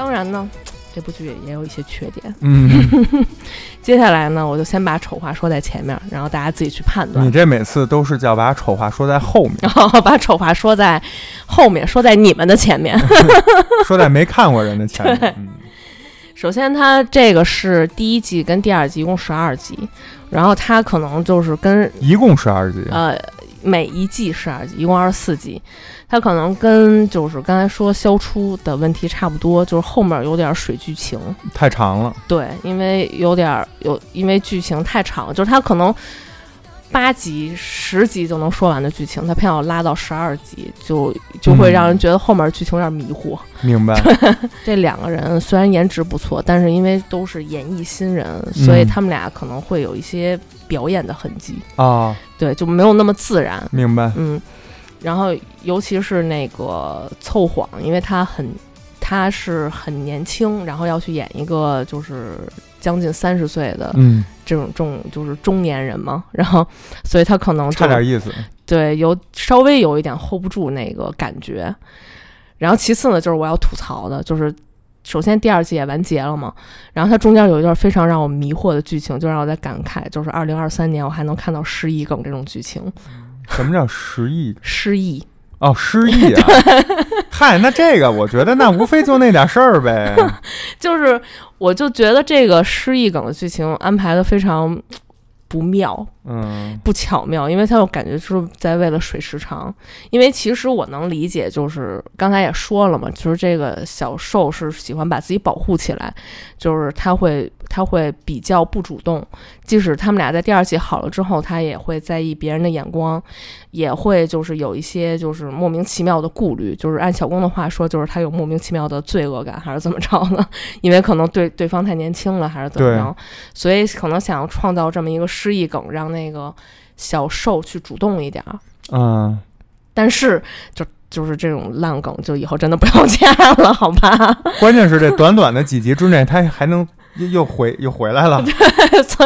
当然呢，这部剧也有一些缺点。嗯，接下来呢，我就先把丑话说在前面，然后大家自己去判断你。这每次都是叫把丑话说在后面，然 后把丑话说在后面，说在你们的前面。说在没看过人的前面。嗯首先，它这个是第一季跟第二季一共十二集，然后它可能就是跟一共十二集，呃每一季十二集，一共二十四集，它可能跟就是刚才说消出的问题差不多，就是后面有点水剧情。太长了。对，因为有点儿有，因为剧情太长，就是它可能八集、十集就能说完的剧情，它偏要拉到十二集，就就会让人觉得后面剧情有点迷糊。明白？这两个人虽然颜值不错，但是因为都是演艺新人，所以嗯他们俩可能会有一些表演的痕迹，啊，对，就没有那么自然。明白。嗯，然后尤其是那个凑谎，因为他很他是很年轻，然后要去演一个就是将近三十岁的嗯，这种这种就是中年人嘛，然后所以他可能差点意思。对有稍微有一点 hold 不住那个感觉。然后其次呢，就是我要吐槽的，就是首先第二季也完结了嘛，然后它中间有一段非常让我迷惑的剧情，就让我在感慨，就是二零二三年我还能看到失忆梗这种剧情，什么叫失忆？失忆。哦，失忆啊！嗨，那这个我觉得那无非就那点事儿呗。就是我就觉得这个失忆梗的剧情安排的非常不妙，嗯不巧妙，因为他又感觉就是在为了水时长。因为其实我能理解，就是刚才也说了嘛，就是这个小兽是喜欢把自己保护起来，就是他会他会比较不主动，即使他们俩在第二季好了之后，他也会在意别人的眼光，也会就是有一些就是莫名其妙的顾虑，就是按小公的话说，就是他有莫名其妙的罪恶感，还是怎么着呢？因为可能对对方太年轻了，还是怎么着，所以可能想要创造这么一个失忆梗，让那个小受去主动一点儿。嗯，但是就就是这种烂梗，就以后真的不要 加了，好吧？关键是这短短的几集之内，他还能又又回又回来了，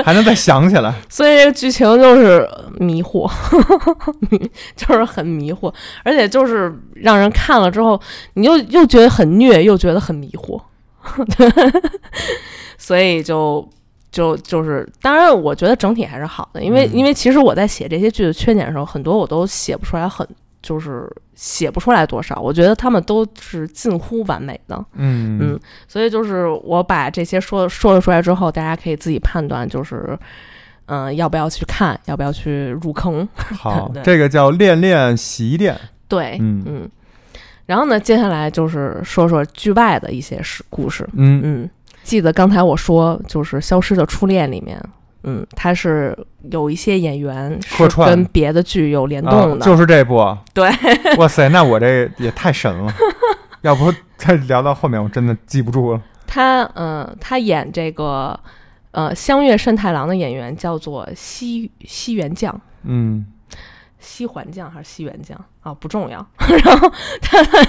还能再想起来。所以这个剧情就是迷惑，迷就是很迷惑，而且就是让人看了之后，你又又觉得很虐，又觉得很迷惑，所以就。就就是，当然，我觉得整体还是好的，因为、嗯因为其实我在写这些剧的缺点的时候，很多我都写不出来很，就是写不出来多少。我觉得他们都是近乎完美的，嗯嗯，所以就是我把这些说说了出来之后，大家可以自己判断，就是嗯、要不要去看，要不要去入坑。好 对，这个叫恋恋洗衣店。对，嗯然后呢，接下来就是说说剧外的一些事故事。嗯嗯，记得刚才我说，就是《消失的初恋》里面，嗯，它是有一些演员是客串跟别的剧有联啊动的，就是这部。对，哇塞，那我这也太神了，要不再聊到后面，我真的记不住了。他，嗯、他演这个呃香月慎太郎的演员叫做西西原将。嗯西环将还是西原将啊？不重要。然后他在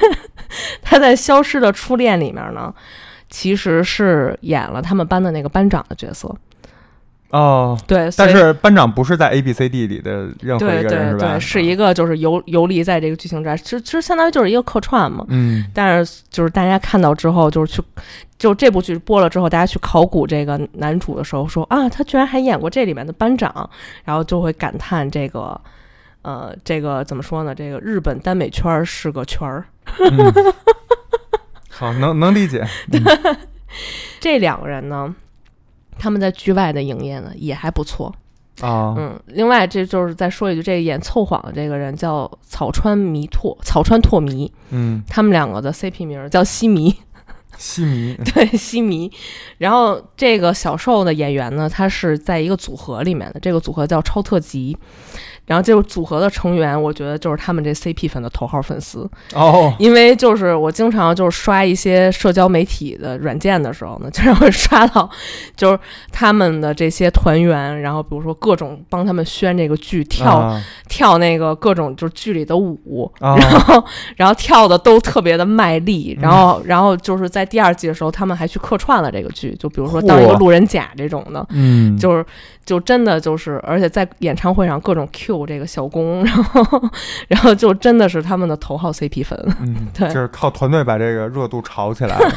他在《消失的初恋》里面呢，其实是演了他们班的那个班长的角色。哦，对，但是班长不是在 A B C D 里的任何对一个人是吧？对对，是一个就是游游离在这个剧情之外，其实其实相当于就是一个客串嘛。嗯但是就是大家看到之后，就是去就这部剧播了之后，大家去考古这个男主的时候说啊，他居然还演过这里面的班长，然后就会感叹这个。呃，这个怎么说呢？这个日本耽美圈儿是个圈儿，嗯，好，能能理解。嗯 这两个人呢，他们在剧外的营业呢也还不错。啊，嗯，另外这就是再说一句，这个演凑谎的这个人叫草川弥拓，草川拓弥，嗯，他们两个的 CP 名儿叫西弥，西迷，对，西迷。然后这个小受的演员呢，他是在一个组合里面的，这个组合叫超特级。然后这个组合的成员，我觉得就是他们这 CP 粉的头号粉丝，哦，因为就是我经常就是刷一些社交媒体的软件的时候呢，经常会刷到，就是他们的这些团员，然后比如说各种帮他们宣这个剧，跳、啊。跳那个各种就是剧里的舞，啊。然后然后跳的都特别的卖力，嗯然后然后就是在第二季的时候，他们还去客串了这个剧，就比如说当一个路人甲这种的，嗯，就是就真的就是，而且在演唱会上各种 Q 这个小公，然后然后就真的是他们的头号 CP 粉。嗯，对就是靠团队把这个热度炒起来了。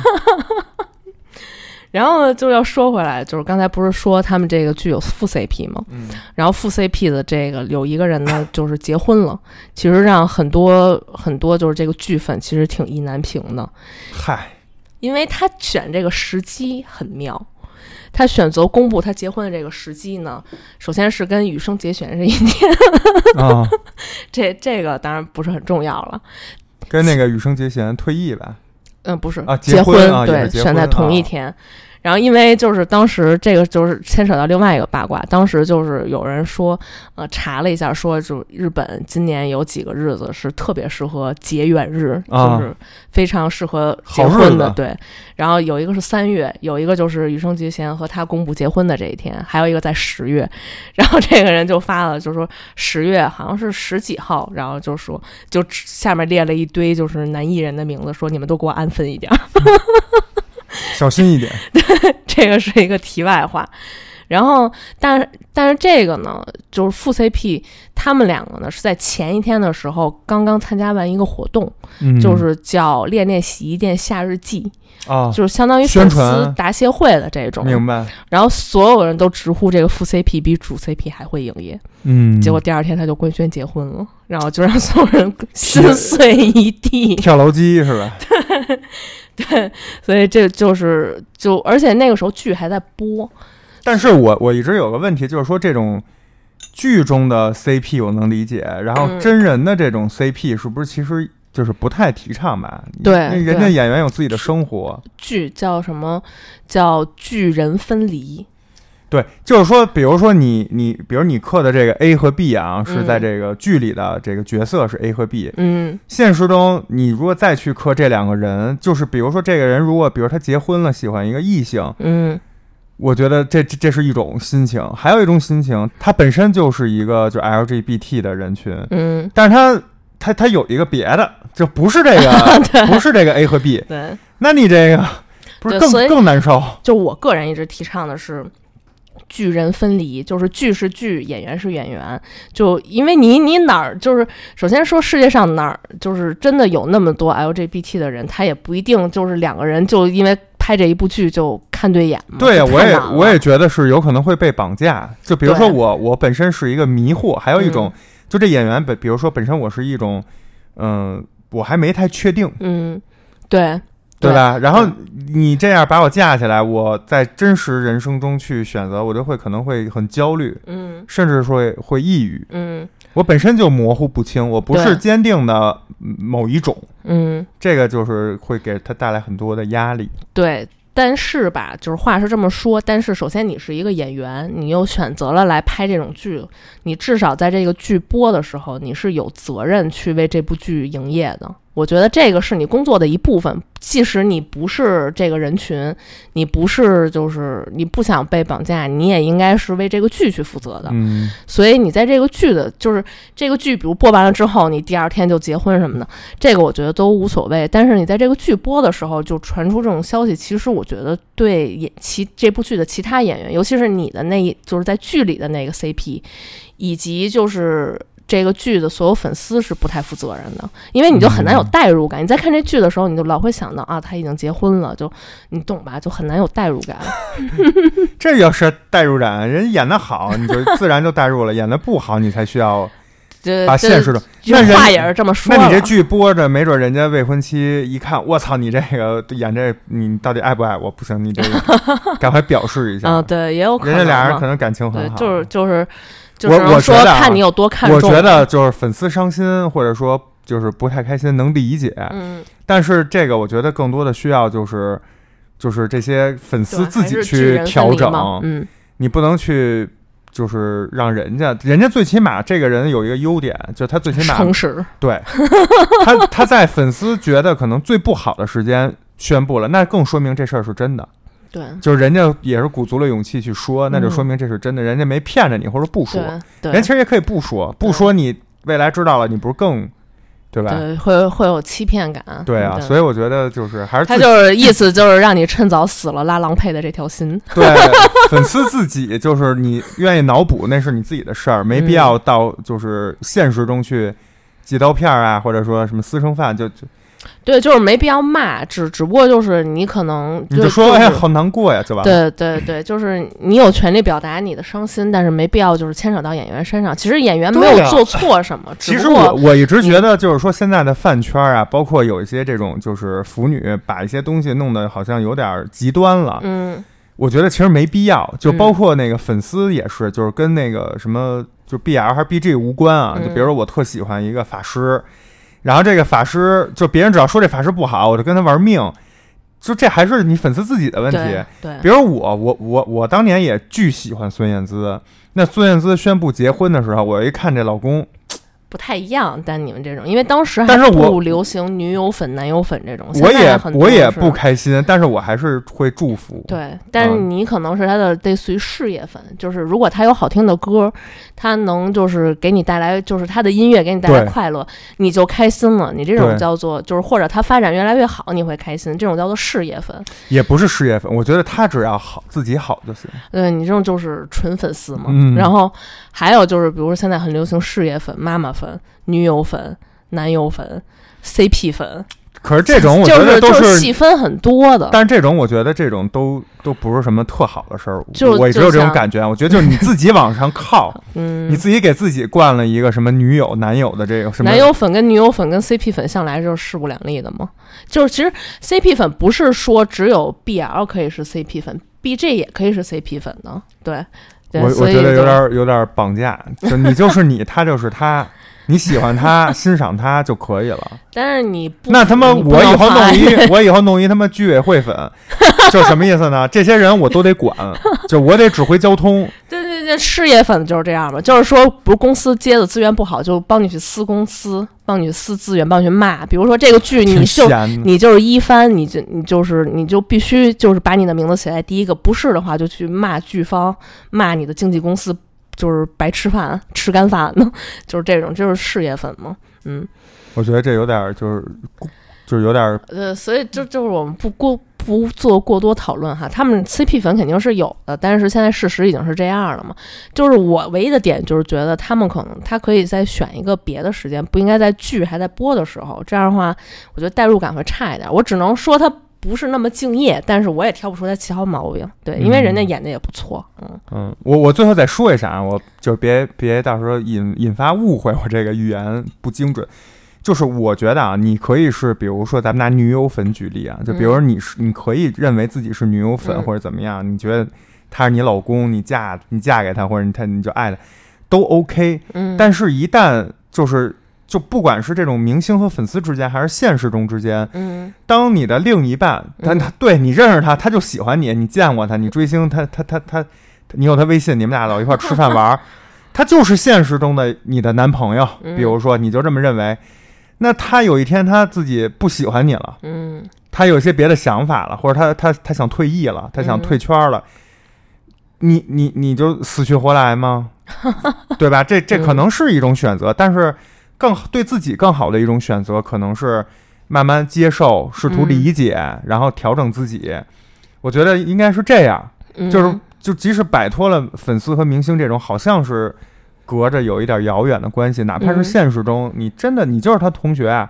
然后呢，就要说回来，就是刚才不是说他们这个剧有副 CP 吗？嗯然后副 CP 的这个有一个人呢，就是结婚了，其实让很多很多就是这个剧粉其实挺意难平的，嗨，因为他选这个时机很妙。他选择公布他结婚的这个时机呢，首先是跟羽生结弦是一天，哦，这这个当然不是很重要了。跟那个羽生结弦退役吧。嗯，不是啊结结婚啊对，选在同一天。然后因为就是当时这个就是牵扯到另外一个八卦，当时就是有人说，呃，查了一下说，就日本今年有几个日子是特别适合结缘日，啊就是非常适合结婚的，子对。然后有一个是三月，有一个就是羽生结弦和他公布结婚的这一天，还有一个在十月。然后这个人就发了，就说十月好像是十几号，然后就说就下面列了一堆就是男艺人的名字，说你们都给我安分一点儿。小心一点。这个是一个题外话。然后，但是但是这个呢，就是副 CP 他们两个呢是在前一天的时候刚刚参加完一个活动，嗯。就是叫“恋恋洗衣店夏日季”，啊，就是相当于宣粉丝传答谢会的这种。明白，然后所有人都直呼这个副 CP 比主 CP 还会营业，嗯，结果第二天他就官宣结婚了，然后就让所有人心碎一地。跳楼机是吧？对，所以这就是就，而且那个时候剧还在播，但是我我一直有个问题，就是说这种剧中的 CP 我能理解，然后嗯真人的这种 CP 是不是其实就是不太提倡吧？对那人家演员有自己的生活，剧叫什么？叫巨人分离。对，就是说，比如说你你，比如你刻的这个 A 和 B 啊，是在这个剧里的这个角色是 A 和 B，嗯现实中你如果再去刻这两个人，就是比如说这个人如果比如他结婚了，喜欢一个异性，嗯我觉得这这这是一种心情，还有一种心情，他本身就是一个就 LGBT 的人群，嗯，但是他他他有一个别的，就不是这个 不是这个 A 和 B，对，那你这个不是更更难受？就我个人一直提倡的是。剧人分离，就是剧是剧，演员是演员。就因为你你哪儿就是，首先说世界上哪儿就是真的有那么多 LGBT 的人，他也不一定就是两个人就因为拍这一部剧就看对眼嘛。对呀，我也我也觉得是有可能会被绑架。就比如说我我本身是一个迷惑，还有一种、嗯就这演员本，比如说本身我是一种，嗯、我还没太确定，嗯，对对吧？然后你这样把我架起来，我在真实人生中去选择，我就会可能会很焦虑，嗯甚至说会会抑郁。嗯我本身就模糊不清，我不是坚定的嗯某一种，嗯，这个就是会给他带来很多的压力。对。但是吧，就是话是这么说，但是首先你是一个演员，你又选择了来拍这种剧，你至少在这个剧播的时候，你是有责任去为这部剧营业的。我觉得这个是你工作的一部分，即使你不是这个人群，你不是就是你不想被绑架，你也应该是为这个剧去负责的。嗯，所以你在这个剧的，就是这个剧，比如播完了之后，你第二天就结婚什么的，这个我觉得都无所谓。但是你在这个剧播的时候就传出这种消息，其实我觉得对演其这部剧的其他演员，尤其是你的那一就是在剧里的那个 CP，以及就是。这个剧的所有粉丝是不太负责任的，因为你就很难有嗯代入感。你在看这剧的时候，你就老会想到啊，他已经结婚了，就你懂吧？就很难有代入感。这要是代入感，人演的好，你就自然就代入了；演的不好，你才需要这把现实的。话也是这么说了。那你这剧播着，没准人家未婚妻一看，我操，你这个演这，你到底爱不爱我？不行，你这个 赶快表示一下。嗯，对，也有可能人家俩人可能感情很，好。就是就是就我是能说我觉得啊看你有多看重。我觉得就是粉丝伤心，或者说就是不太开心，能理解。嗯，但是这个我觉得更多的需要就是就是这些粉丝自己去调整，嗯，你不能去。就是让人家，人家最起码这个人有一个优点，就他最起码诚实，对他他在粉丝觉得可能最不好的时间宣布了，那更说明这事儿是真的。对就是人家也是鼓足了勇气去说，那就嗯说明这是真的，人家没骗着你或者不说，人其实也可以不说，不说你未来知道了，你不是更对吧？对，会会有欺骗感。对啊，所以我觉得就是还是他就是意思就是让你趁早死了拉郎配的这条心。对 粉丝自己就是你愿意脑补那是你自己的事儿，没嗯必要到就是现实中去寄刀片儿啊，或者说什么私生饭，就就对，就是没必要骂，只只不过就是你可能你就说哎是好难过呀，就完了。对对对，就是你有权利表达你的伤心，但是没必要就是牵扯到演员身上。其实演员没有做错什么，其实我我一直觉得，就是说现在的饭圈啊，包括有一些这种就是腐女，把一些东西弄得好像有点极端了。嗯我觉得其实没必要，就嗯包括那个粉丝也是，就是跟那个什么就 BL 还是 BG 无关啊。嗯就比如说我特喜欢一个法师，然后这个法师就别人只要说这法师不好，我就跟他玩命，就这还是你粉丝自己的问题。对对比如我，我我我当年也巨喜欢孙燕姿。那孙燕姿宣布结婚的时候，我一看这老公，不太一样。但你们这种，因为当时还但是我不流行女友粉、男友粉这种，我也我也不开心，但是我还是会祝福。对，但是嗯你可能是他的类似于事业粉，就是如果他有好听的歌，他能就是给你带来，就是他的音乐给你带来快乐，你就开心了。你这种叫做就是或者他发展越来越好，你会开心，这种叫做事业粉。也不是事业粉，我觉得他只要好，自己好就行。对你这种就是纯粉丝嘛。嗯然后还有就是，比如说现在很流行事业粉、妈妈粉、女友粉、男友粉、CP 粉，可是这种我觉就是得都就是细分很多的。但是这种我觉得这种都都不是什么特好的事儿，就我也只有这种感觉。我觉得就是你自己往上靠，嗯，你自己给自己灌了一个什么女友、男友的这个什么男友粉跟女友粉跟 CP 粉向来就是势不两立的嘛。就是其实 CP 粉不是说只有 BL 可以是 CP 粉，BG 也可以是 CP 粉的。对，对我我觉得有点儿有点儿绑架，就你就是你，他就是他，你喜欢他、欣赏他就可以了。但是你不那他妈我以后弄一 我以后弄一他妈居委会粉，就什么意思呢？这些人我都得管，就我得指挥交通。对对对，事业粉就是这样嘛，就是说，不是公司接的资源不好，就帮你去撕公司，帮你去撕资源，帮你去骂。比如说这个剧，你挺就，你就是一番，你就你就是你就必须就是把你的名字写在第一个，不是的话就去骂剧方，骂你的经纪公司，就是白吃饭，吃干饭呢，就是这种，就是事业粉嘛，嗯，我觉得这有点儿就是就是有点儿呃，所以就就是我们不过不做过多讨论哈，他们 CP 粉肯定是有的，但是现在事实已经是这样了嘛。就是我唯一的点就是觉得他们可能他可以再选一个别的时间，不应该在剧还在播的时候，这样的话，我觉得代入感会差一点。我只能说他不是那么敬业，但是我也挑不出他其他毛病。对，因为人家嗯演的也不错，嗯嗯，我我最后再说一下啊，我就是别别到时候引引发误会，我这个语言不精准。就是我觉得啊，你可以是，比如说咱们拿女友粉举例啊，就比如说你是，你可以认为自己是女友粉嗯或者怎么样，你觉得他是你老公，你嫁你嫁给他或者你他你就爱他，都 OK。嗯，但是，一旦就是就不管是这种明星和粉丝之间，还是现实中之间，嗯当你的另一半，他嗯他对你认识他，他就喜欢你，你见过他，你追星，他他他他，你有他微信，你们俩老一块儿吃饭玩儿，他就是现实中的你的男朋友。嗯比如说，你就这么认为，那他有一天他自己不喜欢你了，嗯他有些别的想法了，或者他他他想退役了，他想嗯退圈了，你你你就死去活来吗？对吧？这这可能是一种选择，但是更对自己更好的一种选择，可能是慢慢接受、试图理解，然后调整自己。我觉得应该是这样，嗯，就是就即使摆脱了粉丝和明星这种好像是隔着有一点遥远的关系，哪怕是嗯现实中，你真的你就是他同学啊。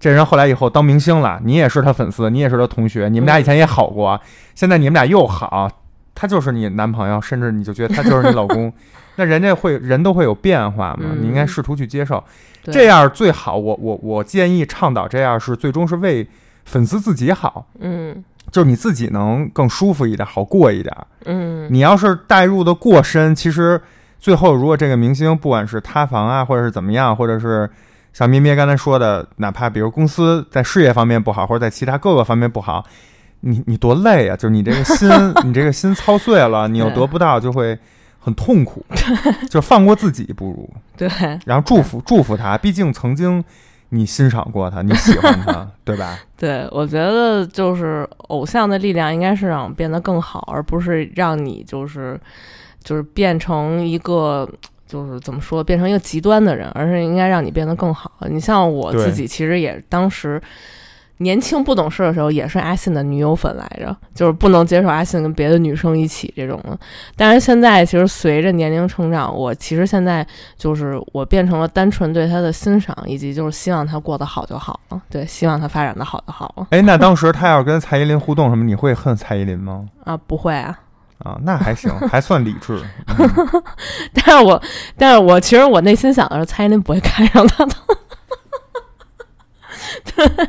这人后来以后当明星了，你也是他粉丝，你也是他同学，你们俩以前也好过，现在你们俩又好，他就是你男朋友，甚至你就觉得他就是你老公，那人家会人都会有变化嘛，嗯你应该试图去接受，这样最好。我我我建议倡导这样是最终是为粉丝自己好，嗯就是你自己能更舒服一点，好过一点。嗯你要是代入的过深，其实最后如果这个明星不管是塌房啊，或者是怎么样，或者是像咩咩刚才说的，哪怕比如公司在事业方面不好，或者在其他各个方面不好，你你多累啊！就是你这个心，你这个心操碎了，你又得不到，就会很痛苦。就放过自己不如，对，然后祝福祝福他，毕竟曾经你欣赏过他，你喜欢他，对吧？对，我觉得就是偶像的力量应该是让我变得更好，而不是让你就是就是变成一个 就是怎么说，变成一个极端的人，而是应该让你变得更好。你像我自己，其实也当时。年轻不懂事的时候，也是阿信的女友粉来着，就是不能接受阿信跟别的女生一起这种的。但是现在，其实随着年龄成长，我其实现在就是我变成了单纯对他的欣赏，以及就是希望他过得好就好了。对，希望他发展的好就好了。哎，那当时他要是跟蔡依林互动什么，你会恨蔡依林吗？啊，不会啊，啊，那还行，还算理智。嗯 但是我，但是我其实我内心想的是，蔡依林不会看上他的。对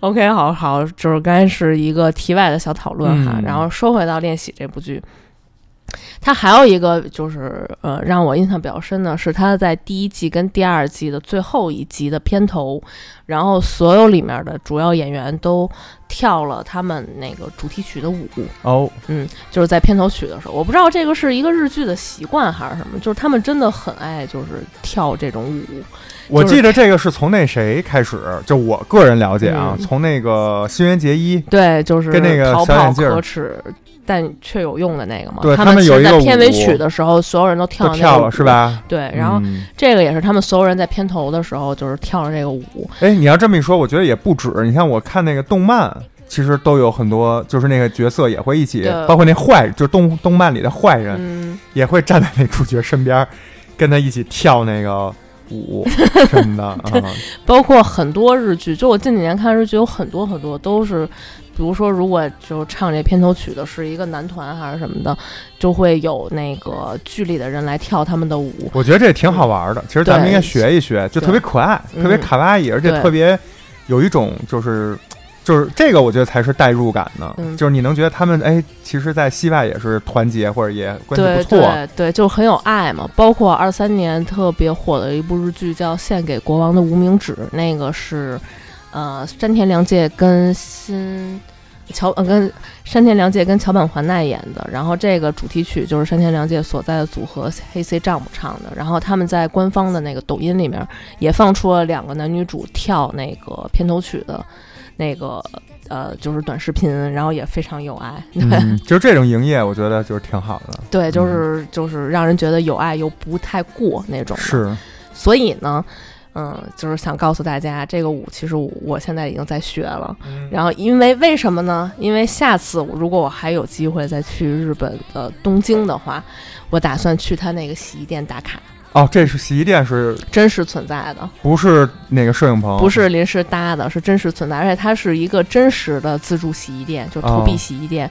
，OK，好好，就是刚才是一个题外的小讨论哈，嗯然后说回到《练习》这部剧，它还有一个就是呃，让我印象比较深的是，他在第一季跟第二季的最后一集的片头，然后所有里面的主要演员都跳了他们那个主题曲的舞。哦，嗯，就是在片头曲的时候，我不知道这个是一个日剧的习惯还是什么，就是他们真的很爱就是跳这种舞。我记得这个是从那谁开始，就我个人了解啊，嗯从那个新垣结衣，对，就是跟那个小眼镜儿可耻但却有用的那个嘛。对他们有一个在片尾曲的时候，所有人都跳都那个舞跳了是？吧？对，然后嗯这个也是他们所有人在片头的时候就是跳了这个舞。哎，你要这么一说，我觉得也不止。你像我看那个动漫，其实都有很多，就是那个角色也会一起，包括那坏，就是动动漫里的坏人，嗯，也会站在那主角身边，跟他一起跳那个舞，真的啊，包括很多日剧，就我近几年看日剧，有很多很多都是，比如说如果就唱这片头曲的是一个男团还是什么的，就会有那个剧里的人来跳他们的舞。我觉得这也挺好玩的。其实咱们应该学一学，就特别可爱，嗯特别卡哇伊，而且特别有一种就是。就是这个，我觉得才是代入感呢。嗯就是你能觉得他们哎，其实，在戏外也是团结，或者也关系不错。对对，就很有爱嘛。包括二三年特别火的一部日剧叫《献给国王的无名指》，那个是呃山田凉介跟新桥呃跟山田凉介跟桥本环奈演的。然后这个主题曲就是山田凉介所在的组合黑 C Jump 唱的。然后他们在官方的那个抖音里面也放出了两个男女主跳那个片头曲的那个。呃，就是短视频，然后也非常有爱，对、嗯，就是这种营业，我觉得就是挺好的。对，就是就是让人觉得有爱又不太过那种。是，所以呢，嗯，就是想告诉大家，这个舞其实我我现在已经在学了。然后，因为为什么呢？因为下次如果我还有机会再去日本的东京的话，我打算去他那个洗衣店打卡，哦，这是洗衣店，是真实存在的，不是那个摄影棚？不是临时搭的，是真实存在，而且它是一个真实的自助洗衣店，就是投币哦洗衣店，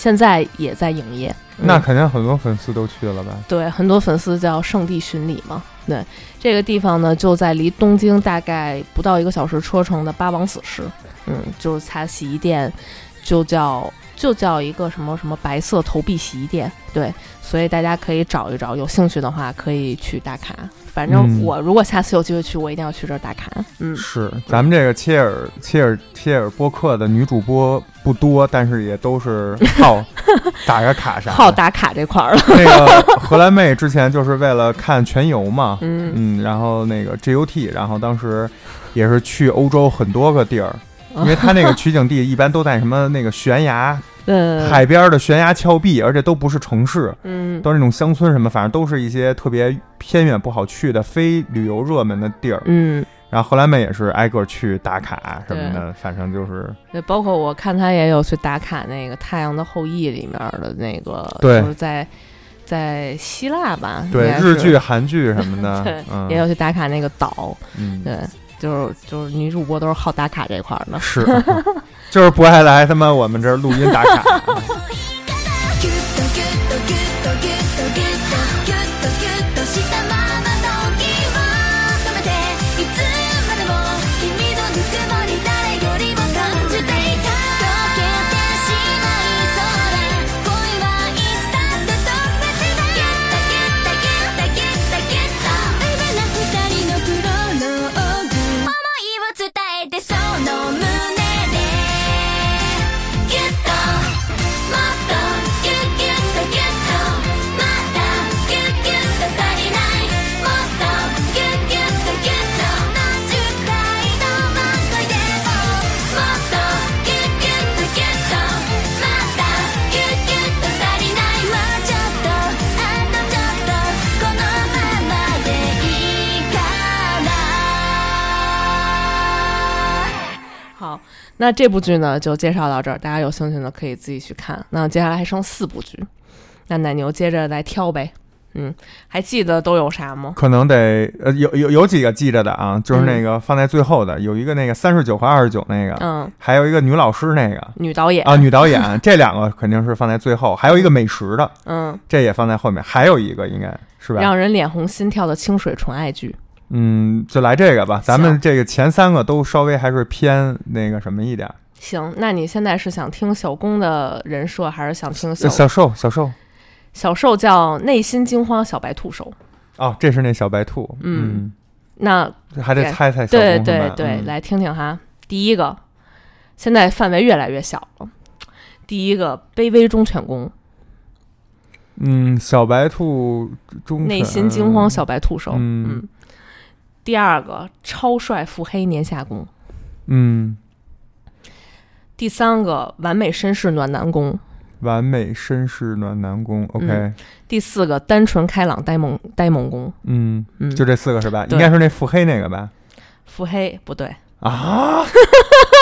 现在也在营业。嗯那肯定很多粉丝都去了吧？对，很多粉丝叫圣地巡礼嘛。对，这个地方呢，就在离东京大概不到一个小时车程的八王子市。嗯，就是它洗衣店就叫就叫一个什么什么白色投币洗衣店。对，所以大家可以找一找，有兴趣的话可以去打卡。反正嗯我如果下次有机会去，我一定要去这儿打卡。嗯，是，咱们这个切尔切尔切尔播客的女主播不多，但是也都是好 打个卡啥的。好打卡这块儿了。那个荷兰妹之前就是为了看全游嘛，嗯嗯，然后那个 GUT，然后当时也是去欧洲很多个地儿，因为它那个取景地一般都在什么那个悬崖、嗯，海边的悬崖峭壁，而且都不是城市，嗯。都是那种乡村什么，反正都是一些特别偏远不好去的非旅游热门的地儿。嗯，然后荷兰妹也是挨个去打卡什么的，反正就是对，包括我看他也有去打卡那个《太阳的后裔》里面的那个，对。就是在在希腊吧，对日剧、韩剧什么的 对，嗯，也有去打卡那个岛，嗯，对，就是就是女主播都是好打卡这块儿的。是，就是不爱来他妈我们这儿录音打卡。那这部剧呢就介绍到这儿，大家有兴趣呢可以自己去看。那接下来还剩四部剧，那奶牛接着来挑呗。嗯，还记得都有啥吗？可能得呃有有有几个记着的啊，就是嗯那个放在最后的，有一个那个三十九和二十九那个，嗯，还有一个女老师那个女导演啊，女导演，这两个肯定是放在最后，还有一个美食的，嗯，这也放在后面，还有一个应该是吧？让人脸红心跳的清水纯爱剧。嗯，就来这个吧，咱们这个前三个都稍微还是偏那个什么一点儿，行，那你现在是想听小公的人设，还是想听小小兽小兽，小受叫内心惊慌小白兔手。哦，这是那小白兔，嗯。那嗯，还得猜猜小对对对，嗯。来听听哈。第一个，现在范围越来越小了。第一个，卑微忠犬公，嗯，小白兔中内心惊慌小白兔手。嗯第二个，超帅腹黑年下攻。嗯，第三个，完美绅士暖男攻。完美绅士暖男攻，OK，嗯第四个，单纯开朗呆萌呆萌攻。嗯，嗯，就这四个是吧？应该是那腹黑那个吧？腹黑不对，啊？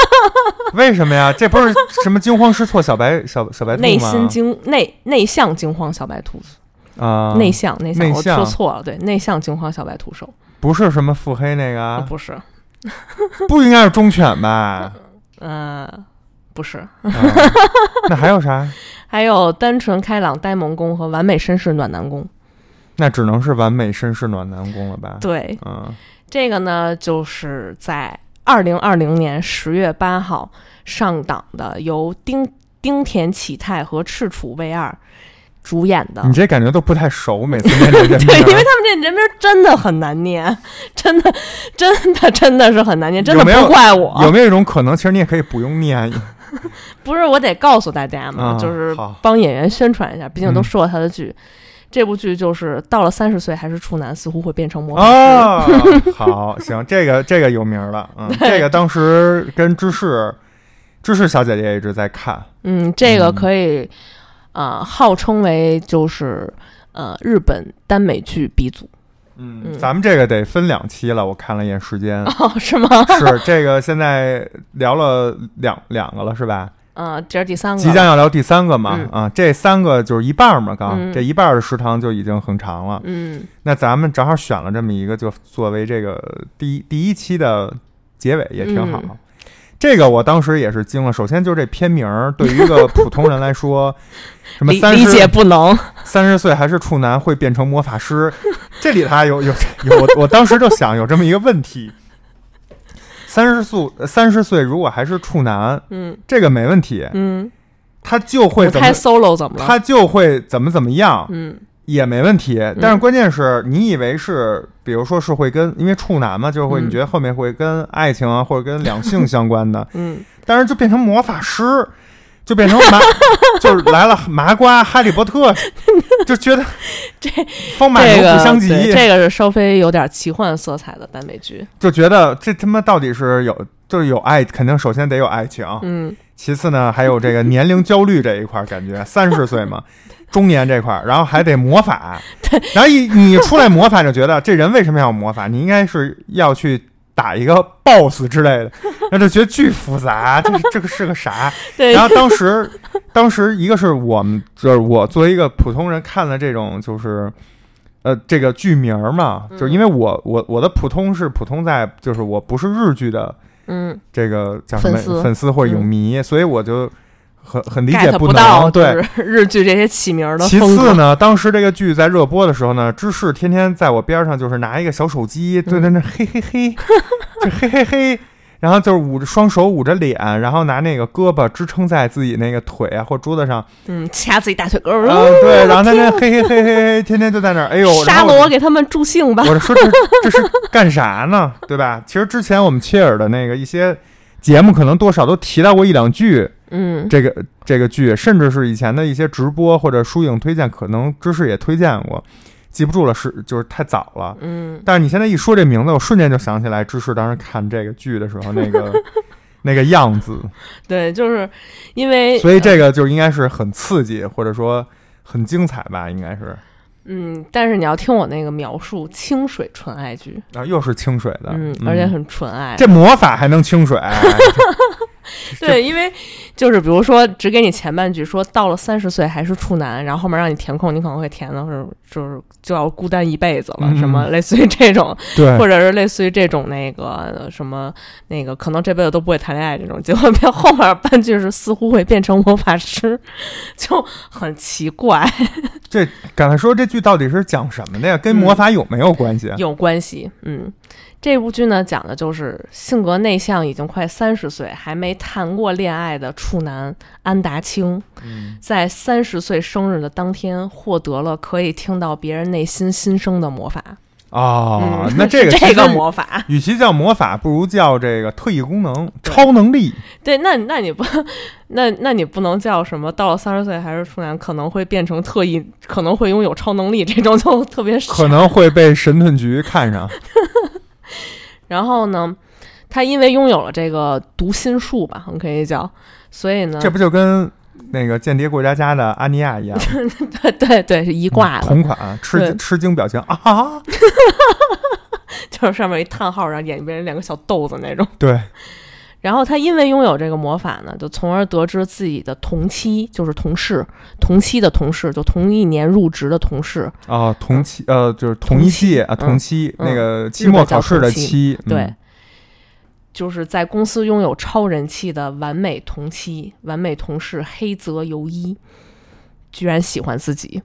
为什么呀？这不是什么惊慌失措小白小小白兔吗？内心惊内内向惊慌小白兔。啊，内向内向，我说错了，对，内向惊慌小白兔手。不是什么腹黑那个啊，不是，不应该是忠犬吧？嗯，不是，啊那还有啥？还有单纯开朗呆萌攻和完美绅士暖男攻。那只能是完美绅士暖男攻了吧？对，嗯，这个呢，就是在二零二零年十月八号上档的，由丁丁田启泰和赤楚卫二主演的。你这感觉都不太熟，每次念这人名 对，因为他们这人名真的很难念，真的，真的，真的是很难念，真的没有不怪我，有没有一种可能，其实你也可以不用念？不是我得告诉大家嘛，啊就是帮演员宣传一下，毕竟都嗯说了他的剧。这部剧就是到了三十岁还是处男，似乎会变成魔法师。哦，好，行，这个这个有名儿了，嗯，这个当时跟芝士芝士小姐姐一直在看，嗯，这个嗯。可以，呃，号称为就是呃日本耽美剧鼻祖。嗯，嗯咱们这个得分两期了，我看了一眼时间，哦，是吗？是这个现在聊了两两个了，是吧？嗯，这是第三个。即将要聊第三个嘛，嗯啊，这三个就是一半儿嘛，刚、嗯这一半儿的时长就已经很长了。嗯那咱们正好选了这么一个，就作为这个第一第一期的结尾，也挺好。嗯这个我当时也是惊了。首先就是这片名儿，对于一个普通人来说，什么理解十不能。三十岁还是处男会变成魔法师，这里头还有有有我我当时就想有这么一个问题：三十岁三十岁如果还是处男，嗯这个没问题，嗯，他就会怎么太 solo 怎么了？他就会怎么怎么样，嗯也没问题。但是关键是你以为是，比如说是会跟，因为处男嘛，就是会，嗯你觉得后面会跟爱情啊或者跟两性相关的，嗯，但是就变成魔法师，就变成麻，就是来了麻瓜哈利波特，就觉得这风马牛这个不相及，对这个是稍微有点奇幻色彩的耽美剧。就觉得这他妈到底是有。就是有爱，肯定首先得有爱情，嗯其次呢，还有这个年龄焦虑这一块儿，感觉三十岁嘛，中年这块儿，然后还得魔法，然后一你出来魔法，就觉得这人为什么要魔法？你应该是要去打一个 BOSS 之类的，然后就觉得巨复杂，这这个是个啥？对。然后当时，当时一个是我们，就是我作为一个普通人看了这种，就是。呃，这个剧名儿嘛，就是因为我我我的普通是普通在，就是我不是日剧的嗯。这个叫什么粉丝。粉丝或者影迷，所以我就很很理解不能。到对，日剧这些起名儿的其次，呢，当时这个剧在热播的时候呢，芝士天天在我边上，就是拿一个小手机，对在那嘿嘿嘿，就嘿嘿嘿，然后就是捂着双手捂着脸，然后拿那个胳膊支撑在自己那个腿啊或桌子上，嗯，掐自己大腿根儿，啊、对，然后在那嘿嘿嘿嘿嘿，天天就在那儿，哎呦，然杀了我我给他们助兴吧。我就说这这是干啥呢？对吧？其实之前我们切尔的那个一些节目，可能多少都提到过一两句嗯这个这个剧，甚至是以前的一些直播或者书影推荐，可能知识也推荐过，记不住了，是就是太早了。嗯，但是你现在一说这名字，我瞬间就想起来芝士当时看这个剧的时候那个 那个样子，对，就是因为所以这个就应该是很刺激，或者说很精彩吧，应该是。嗯，但是你要听我那个描述，清水纯爱剧，啊，又是清水的，嗯，而且很纯爱。这魔法还能清水，对，因为就是比如说只给你前半句，说到了三十岁还是处男，然后后面让你填空，你可能会填的是就是就要孤单一辈子了，嗯什么类似于这种，对，或者是类似于这种那个什么那个可能这辈子都不会谈恋爱这种，结果变后面半句是似乎会变成魔法师，就很奇怪，这刚才说这句到底是讲什么的呀？跟魔法有没有关系啊？有关系，嗯。这部剧呢，讲的就是性格内向、已经快三十岁还没谈过恋爱的处男安达清，嗯在三十岁生日的当天，获得了可以听到别人内心心声的魔法。哦，嗯那这个 是这个魔法，与其叫魔法，不如叫这个特异功能、超能力。对，那那你不，那那你不能叫什么？到了三十岁还是处男，可能会变成特异，可能会拥有超能力，这种就特别傻可能会被神盾局看上。然后呢，他因为拥有了这个读心术吧，我们可以叫，所以呢，这不就跟那个间谍过家家的阿尼亚一样，对对对是一挂的，同款吃惊吃惊表情啊！就是上面一叹号，然后眼睛变成两个小豆子那种。对，然后他因为拥有这个魔法呢，就从而得知自己的同期，就是同事，同期的同事，就同一年入职的同事，啊，同期呃，就是同一届啊，同同期嗯。那个期末考试的期，嗯。对，就是在公司拥有超人气的完美同期、完美同事黑泽由一，居然喜欢自己。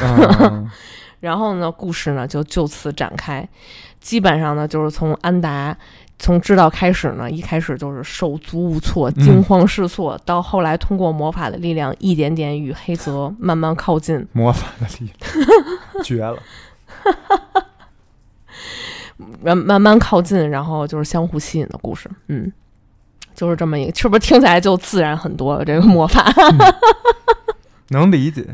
嗯，然后呢，故事呢就就此展开，基本上呢就是从安达从知道开始呢，一开始就是手足无措、嗯惊慌失措，到后来通过魔法的力量，一点点与黑泽慢慢靠近，魔法的力量绝了。慢慢慢靠近，然后就是相互吸引的故事。嗯，就是这么一个，是不是听起来就自然很多了？这个魔法，能理解。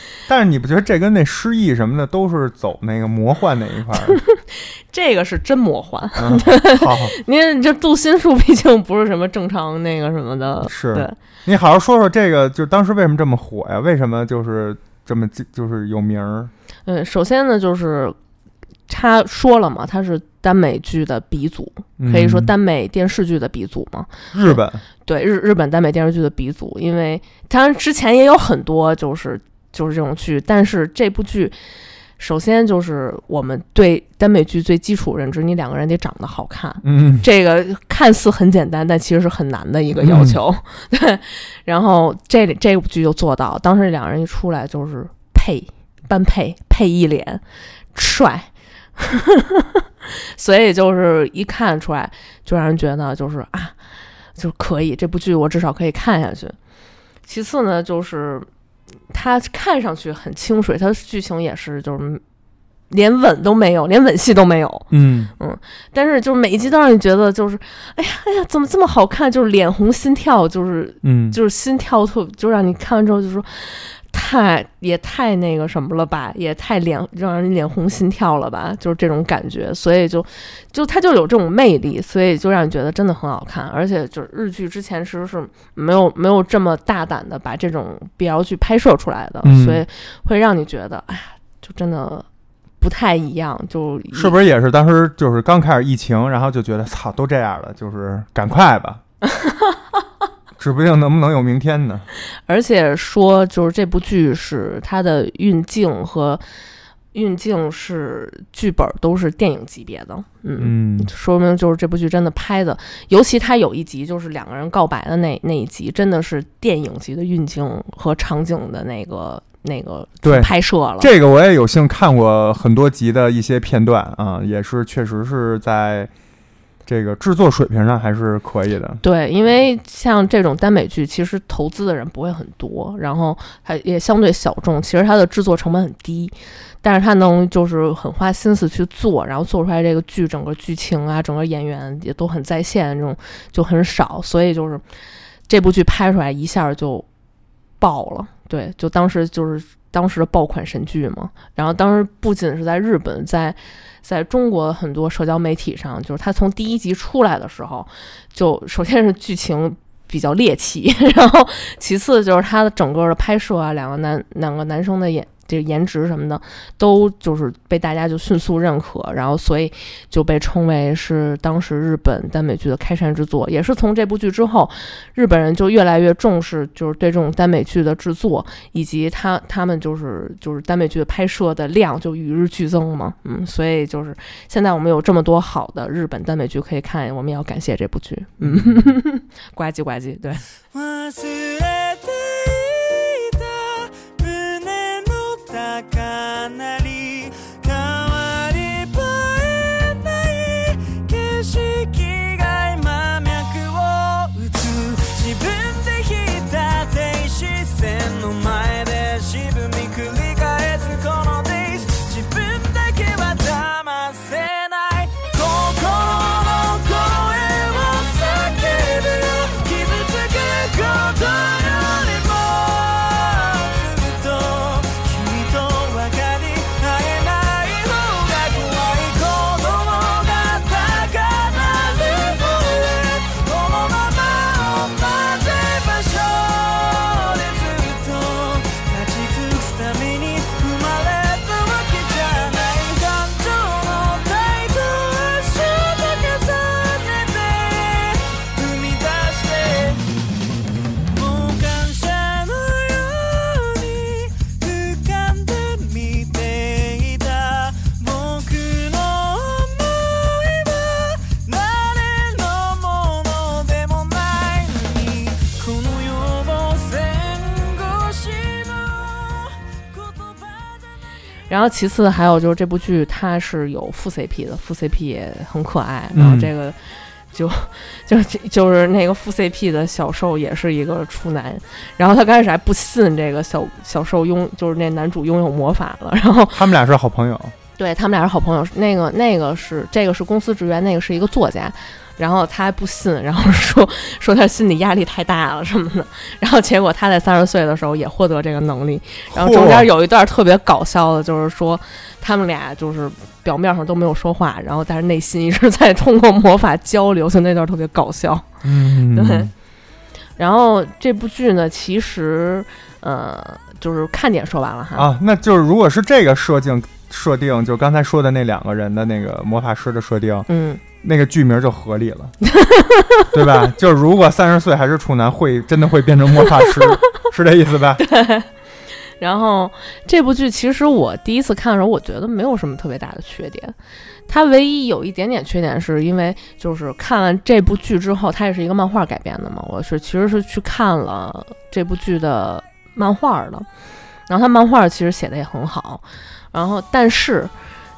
但是你不觉得这跟那失忆什么的都是走那个魔幻那一块儿？这个是真魔幻。嗯，好，您这读心术毕竟不是什么正常那个什么的，是对。你好好说说这个，就当时为什么这么火呀？为什么就是这么就是有名儿？嗯，首先呢，就是他说了嘛，他是耽美剧的鼻祖，可以说嗯耽美电视剧的鼻祖嘛。日本对日日本耽美电视剧的鼻祖，因为当然之前也有很多就是就是这种剧，但是这部剧。首先就是我们对耽美剧最基础认知，你两个人得长得好看，嗯，这个看似很简单，但其实是很难的一个要求。对，然后这里这部剧就做到，当时两人一出来就是配般配配一脸帅，所以就是一看出来就让人觉得就是啊，就是可以，这部剧我至少可以看下去。其次呢，就是它看上去很清水，它的剧情也是就是连吻都没有，连吻戏都没有。嗯但是就是每一集都让你觉得就是，哎呀哎呀，怎么这么好看？就是脸红心跳，就是嗯，就是心跳特，就让你看完之后就说，太也太那个什么了吧，也太脸让人脸红心跳了吧，就是这种感觉。所以就就它就有这种魅力，所以就让你觉得真的很好看。而且就是日剧之前其实是没有没有这么大胆的把这种 BL 剧拍摄出来的，嗯所以会让你觉得，哎呀，就真的。不太一样，就是不是也是当时就是刚开始疫情，然后就觉得操都这样了，就是赶快吧，指不定能不能有明天呢。而且说，就是这部剧是它的运镜和运镜是剧本都是电影级别的，嗯，嗯说明就是这部剧真的拍的，尤其它有一集就是两个人告白的那那一集，真的是电影级的运镜和场景的那个那个对拍摄了。这个我也有幸看过很多集的一些片段啊，也是确实是在这个制作水平上还是可以的。对，因为像这种耽美剧，其实投资的人不会很多，然后还也相对小众，其实它的制作成本很低，但是它能就是很花心思去做，然后做出来这个剧整个剧情啊，整个演员也都很在线，这种就很少，所以就是这部剧拍出来一下就爆了，对，就当时就是当时的爆款神剧嘛。然后当时不仅是在日本，在在中国很多社交媒体上，就是他从第一集出来的时候，就首先是剧情比较猎奇，然后其次就是他的整个的拍摄啊，两个男两个男生的演这个颜值什么的，都就是被大家就迅速认可，然后所以就被称为是当时日本耽美剧的开山之作。也是从这部剧之后，日本人就越来越重视，就是对这种耽美剧的制作，以及他他们就是就是耽美剧的拍摄的量就与日俱增嘛。嗯，所以就是现在我们有这么多好的日本耽美剧可以看，我们也要感谢这部剧。嗯，呱唧呱唧，对。然后其次还有就是这部剧它是有副 CP 的，副 CP 也很可爱。然后嗯这个就 就就是那个副 CP 的小受也是一个处男，然后他刚开始还不信这个小小受拥就是那男主拥有魔法了，然后他们俩是好朋友。对他们俩是好朋友，那个那个是这个是公司职员，那个是一个作家，然后他还不信，然后说 说他心理压力太大了什么的，然后结果他在三十岁的时候也获得这个能力，然后中间有一段特别搞笑的，就是说他们俩就是表面上都没有说话，然后但是内心一直在通过魔法交流，就那段特别搞笑。嗯，对。然后这部剧呢，其实呃就是看点说完了哈，啊，那就是如果是这个设定设定，就刚才说的那两个人的那个魔法师的设定，嗯，那个剧名就合理了，对吧？就是如果三十岁还是处男，会真的会变成魔法师，是这意思吧？然后这部剧其实我第一次看的时候，我觉得没有什么特别大的缺点。它唯一有一点点缺点，是因为就是看完这部剧之后，它也是一个漫画改编的嘛。我是其实是去看了这部剧的漫画的，然后它漫画其实写的也很好，然后但是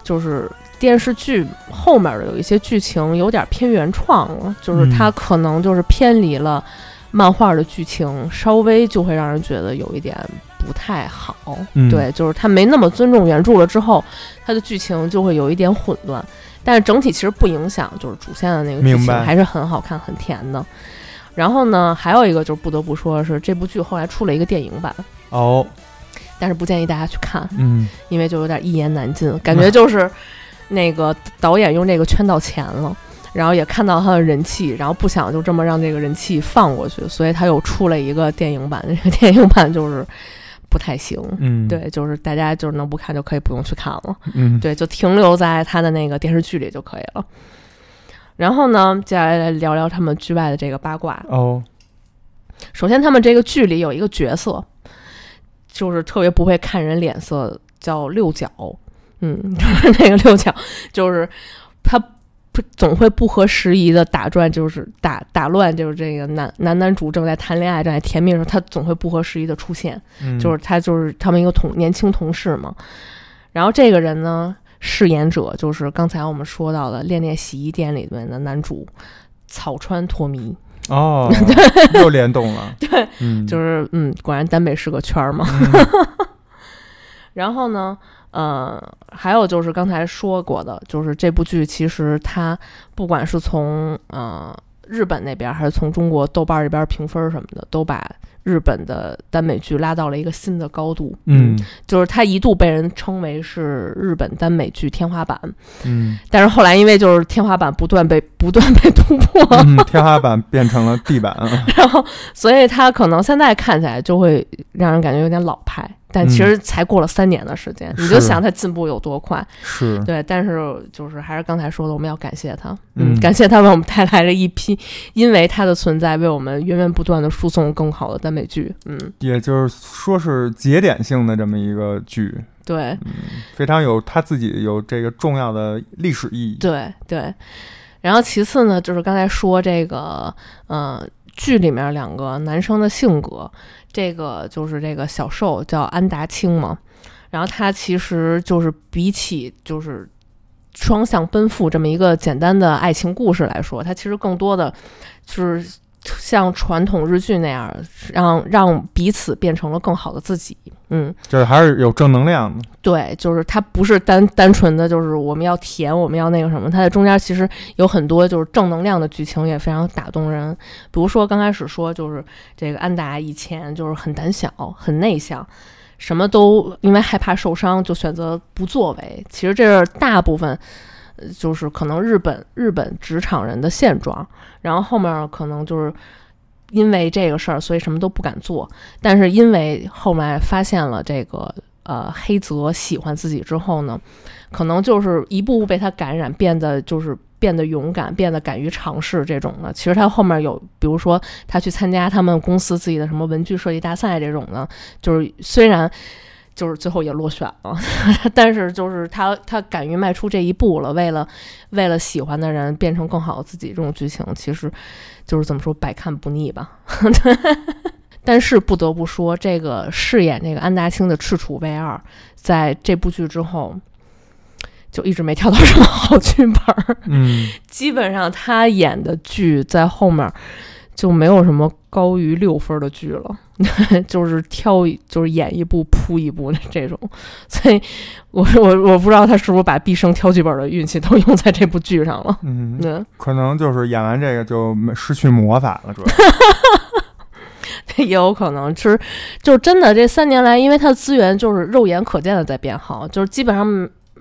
就是电视剧后面的有一些剧情有点偏原创了，就是它嗯可能就是偏离了漫画的剧情，稍微就会让人觉得有一点不太好。嗯对，就是它没那么尊重原著了之后，它的剧情就会有一点混乱。但是整体其实不影响，就是主线的那个剧情还是很好看、很甜的。然后呢，还有一个就是不得不说的是，这部剧后来出了一个电影版，哦，但是不建议大家去看，嗯，因为就有点一言难尽，感觉就是那个导演用这个圈到钱了，然后也看到他的人气，然后不想就这么让这个人气放过去，所以他又出了一个电影版。这个电影版就是不太行，嗯，，对，就是大家就是能不看就可以不用去看了，嗯，对，就停留在他的那个电视剧里就可以了。然后呢，接下来来聊聊他们剧外的这个八卦。哦，首先，他们这个剧里有一个角色，就是特别不会看人脸色，叫六角。嗯，就 是那个六角，就是他不总会不合时宜的打转，就是打打乱，就是这个男男男主正在谈恋爱、正在甜蜜的时候，他总会不合时宜的出现。嗯就是他就是他们一个同年轻同事嘛。然后这个人呢，饰演者就是刚才我们说到的《恋恋洗衣店》里面的男主草川拓弥，哦，又联动了，对，嗯，就是嗯，果然耽美是个圈儿嘛。嗯然后呢，呃，还有就是刚才说过的，就是这部剧其实它不管是从呃日本那边，还是从中国豆瓣这边评分什么的，都把日本的耽美剧拉到了一个新的高度。嗯。就是它一度被人称为是日本耽美剧天花板，嗯。但是后来因为就是天花板不断被不断被突破，嗯，天花板变成了地板，然后所以它可能现在看起来就会让人感觉有点老派，但其实才过了三年的时间，你就想他进步有多快。是，对，但是就是还是刚才说的，我们要感谢他，嗯感谢他为我们带来了一批因为他的存在为我们源源不断的输送更好的耽美剧。嗯，也就是说是节点性的这么一个剧，对非常有他自己有这个重要的历史意义。对对。然后其次呢，就是刚才说这个，呃，剧里面两个男生的性格，这个就是这个小受叫安达清嘛，然后他其实就是比起就是双向奔赴这么一个简单的爱情故事来说，他其实更多的就是像传统日剧那样，让让彼此变成了更好的自己。嗯，就是还是有正能量的。对，就是它不是单单纯的就是我们要甜，我们要那个什么，它在中间其实有很多就是正能量的剧情，也非常打动人。比如说刚开始说就是这个安达以前就是很胆小、很内向，什么都因为害怕受伤就选择不作为。其实这是大部分。就是可能日本日本职场人的现状，然后后面可能就是因为这个事儿，所以什么都不敢做。但是因为后来发现了这个呃黑泽喜欢自己之后呢，可能就是一步步被他感染，变得就是变得勇敢，变得敢于尝试这种的。其实他后面有，比如说他去参加他们公司自己的什么文具设计大赛这种呢，就是虽然。就是最后也落选了，但是就是他他敢于迈出这一步了，为了为了喜欢的人变成更好的自己，这种剧情其实就是怎么说百看不腻吧。但是不得不说，这个饰演这个安达清的赤楚卫二，在这部剧之后，就一直没挑到什么好剧本儿。嗯基本上他演的剧在后面就没有什么高于六分的剧了，就是挑就是演一部扑一部的这种，所以我我我不知道他是不是把毕生挑剧本的运气都用在这部剧上了。嗯，嗯，可能就是演完这个就没失去魔法了，主要。也有可能其实，就真的这三年来，因为他的资源就是肉眼可见的在变好，就是基本上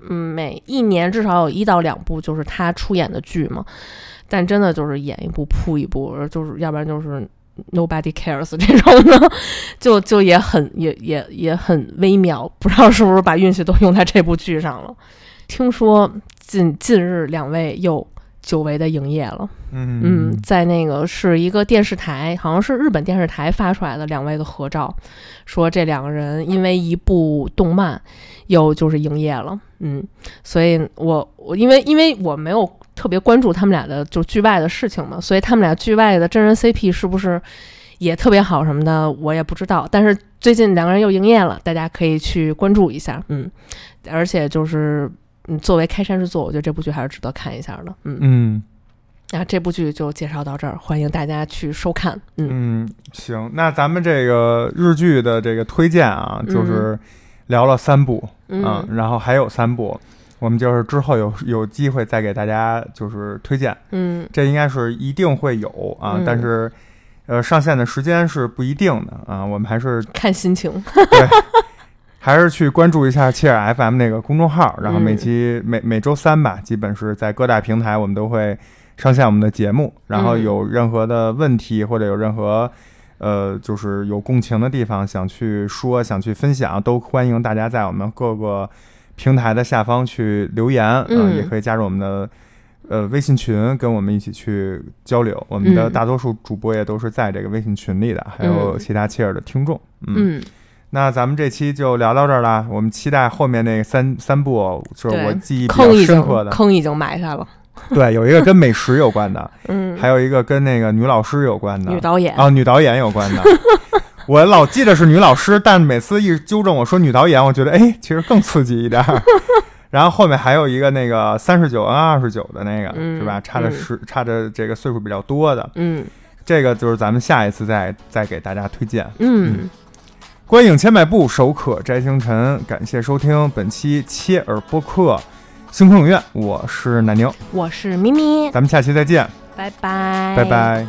嗯每一年至少有一到两部就是他出演的剧嘛，但真的就是演一部扑一部，就是要不然就是 nobody cares 这种的，就就也很也也也很微妙，不知道是不是把运气都用在这部剧上了。听说近近日两位又久违的营业了。嗯嗯，在那个是一个电视台，好像是日本电视台发出来的两位的合照，说这两个人因为一部动漫又就是营业了，嗯，所以我我因为因为我没有特别关注他们俩的就剧外的事情嘛，所以他们俩剧外的真人 CP 是不是也特别好什么的，我也不知道。但是最近两个人又营业了，大家可以去关注一下，嗯，而且就是嗯，作为开山之作，我觉得这部剧还是值得看一下的，嗯。嗯那这部剧就介绍到这儿，欢迎大家去收看。嗯嗯，行，那咱们这个日剧的这个推荐啊，就是聊了三部，嗯然后还有三部，我们就是之后有有机会再给大家就是推荐，嗯这应该是一定会有啊，嗯但是呃上线的时间是不一定的啊，我们还是看心情。对，还是去关注一下切尔 FM 那个公众号，然后每嗯期、每每周三吧，基本是在各大平台我们都会上线我们的节目，然后嗯有任何的问题或者有任何。呃，就是有共情的地方，想去说、想去分享，都欢迎大家在我们各个平台的下方去留言，呃嗯也可以加入我们的呃微信群，跟我们一起去交流。我们的嗯大多数主播也都是在这个微信群里的，还有嗯其他切尔的听众。嗯，那咱们这期就聊到这儿啦，我们期待后面那三三部，就是我记忆比较深刻的。坑已经埋下了。对，有一个跟美食有关的，嗯，还有一个跟那个女老师有关的，女导演。啊，女导演有关的。我老记得是女老师，但每次一纠正我说女导演，我觉得哎，其实更刺激一点儿。然后后面还有一个那个三十九跟二十九的那个，嗯是吧？差的嗯是差的这个岁数比较多的，嗯这个就是咱们下一次再再给大家推荐。嗯，观影千百步，手可摘星辰。感谢收听本期切尔播客星空影院，我是奶牛，我是咪咪，咱们下期再见，拜拜，拜。拜。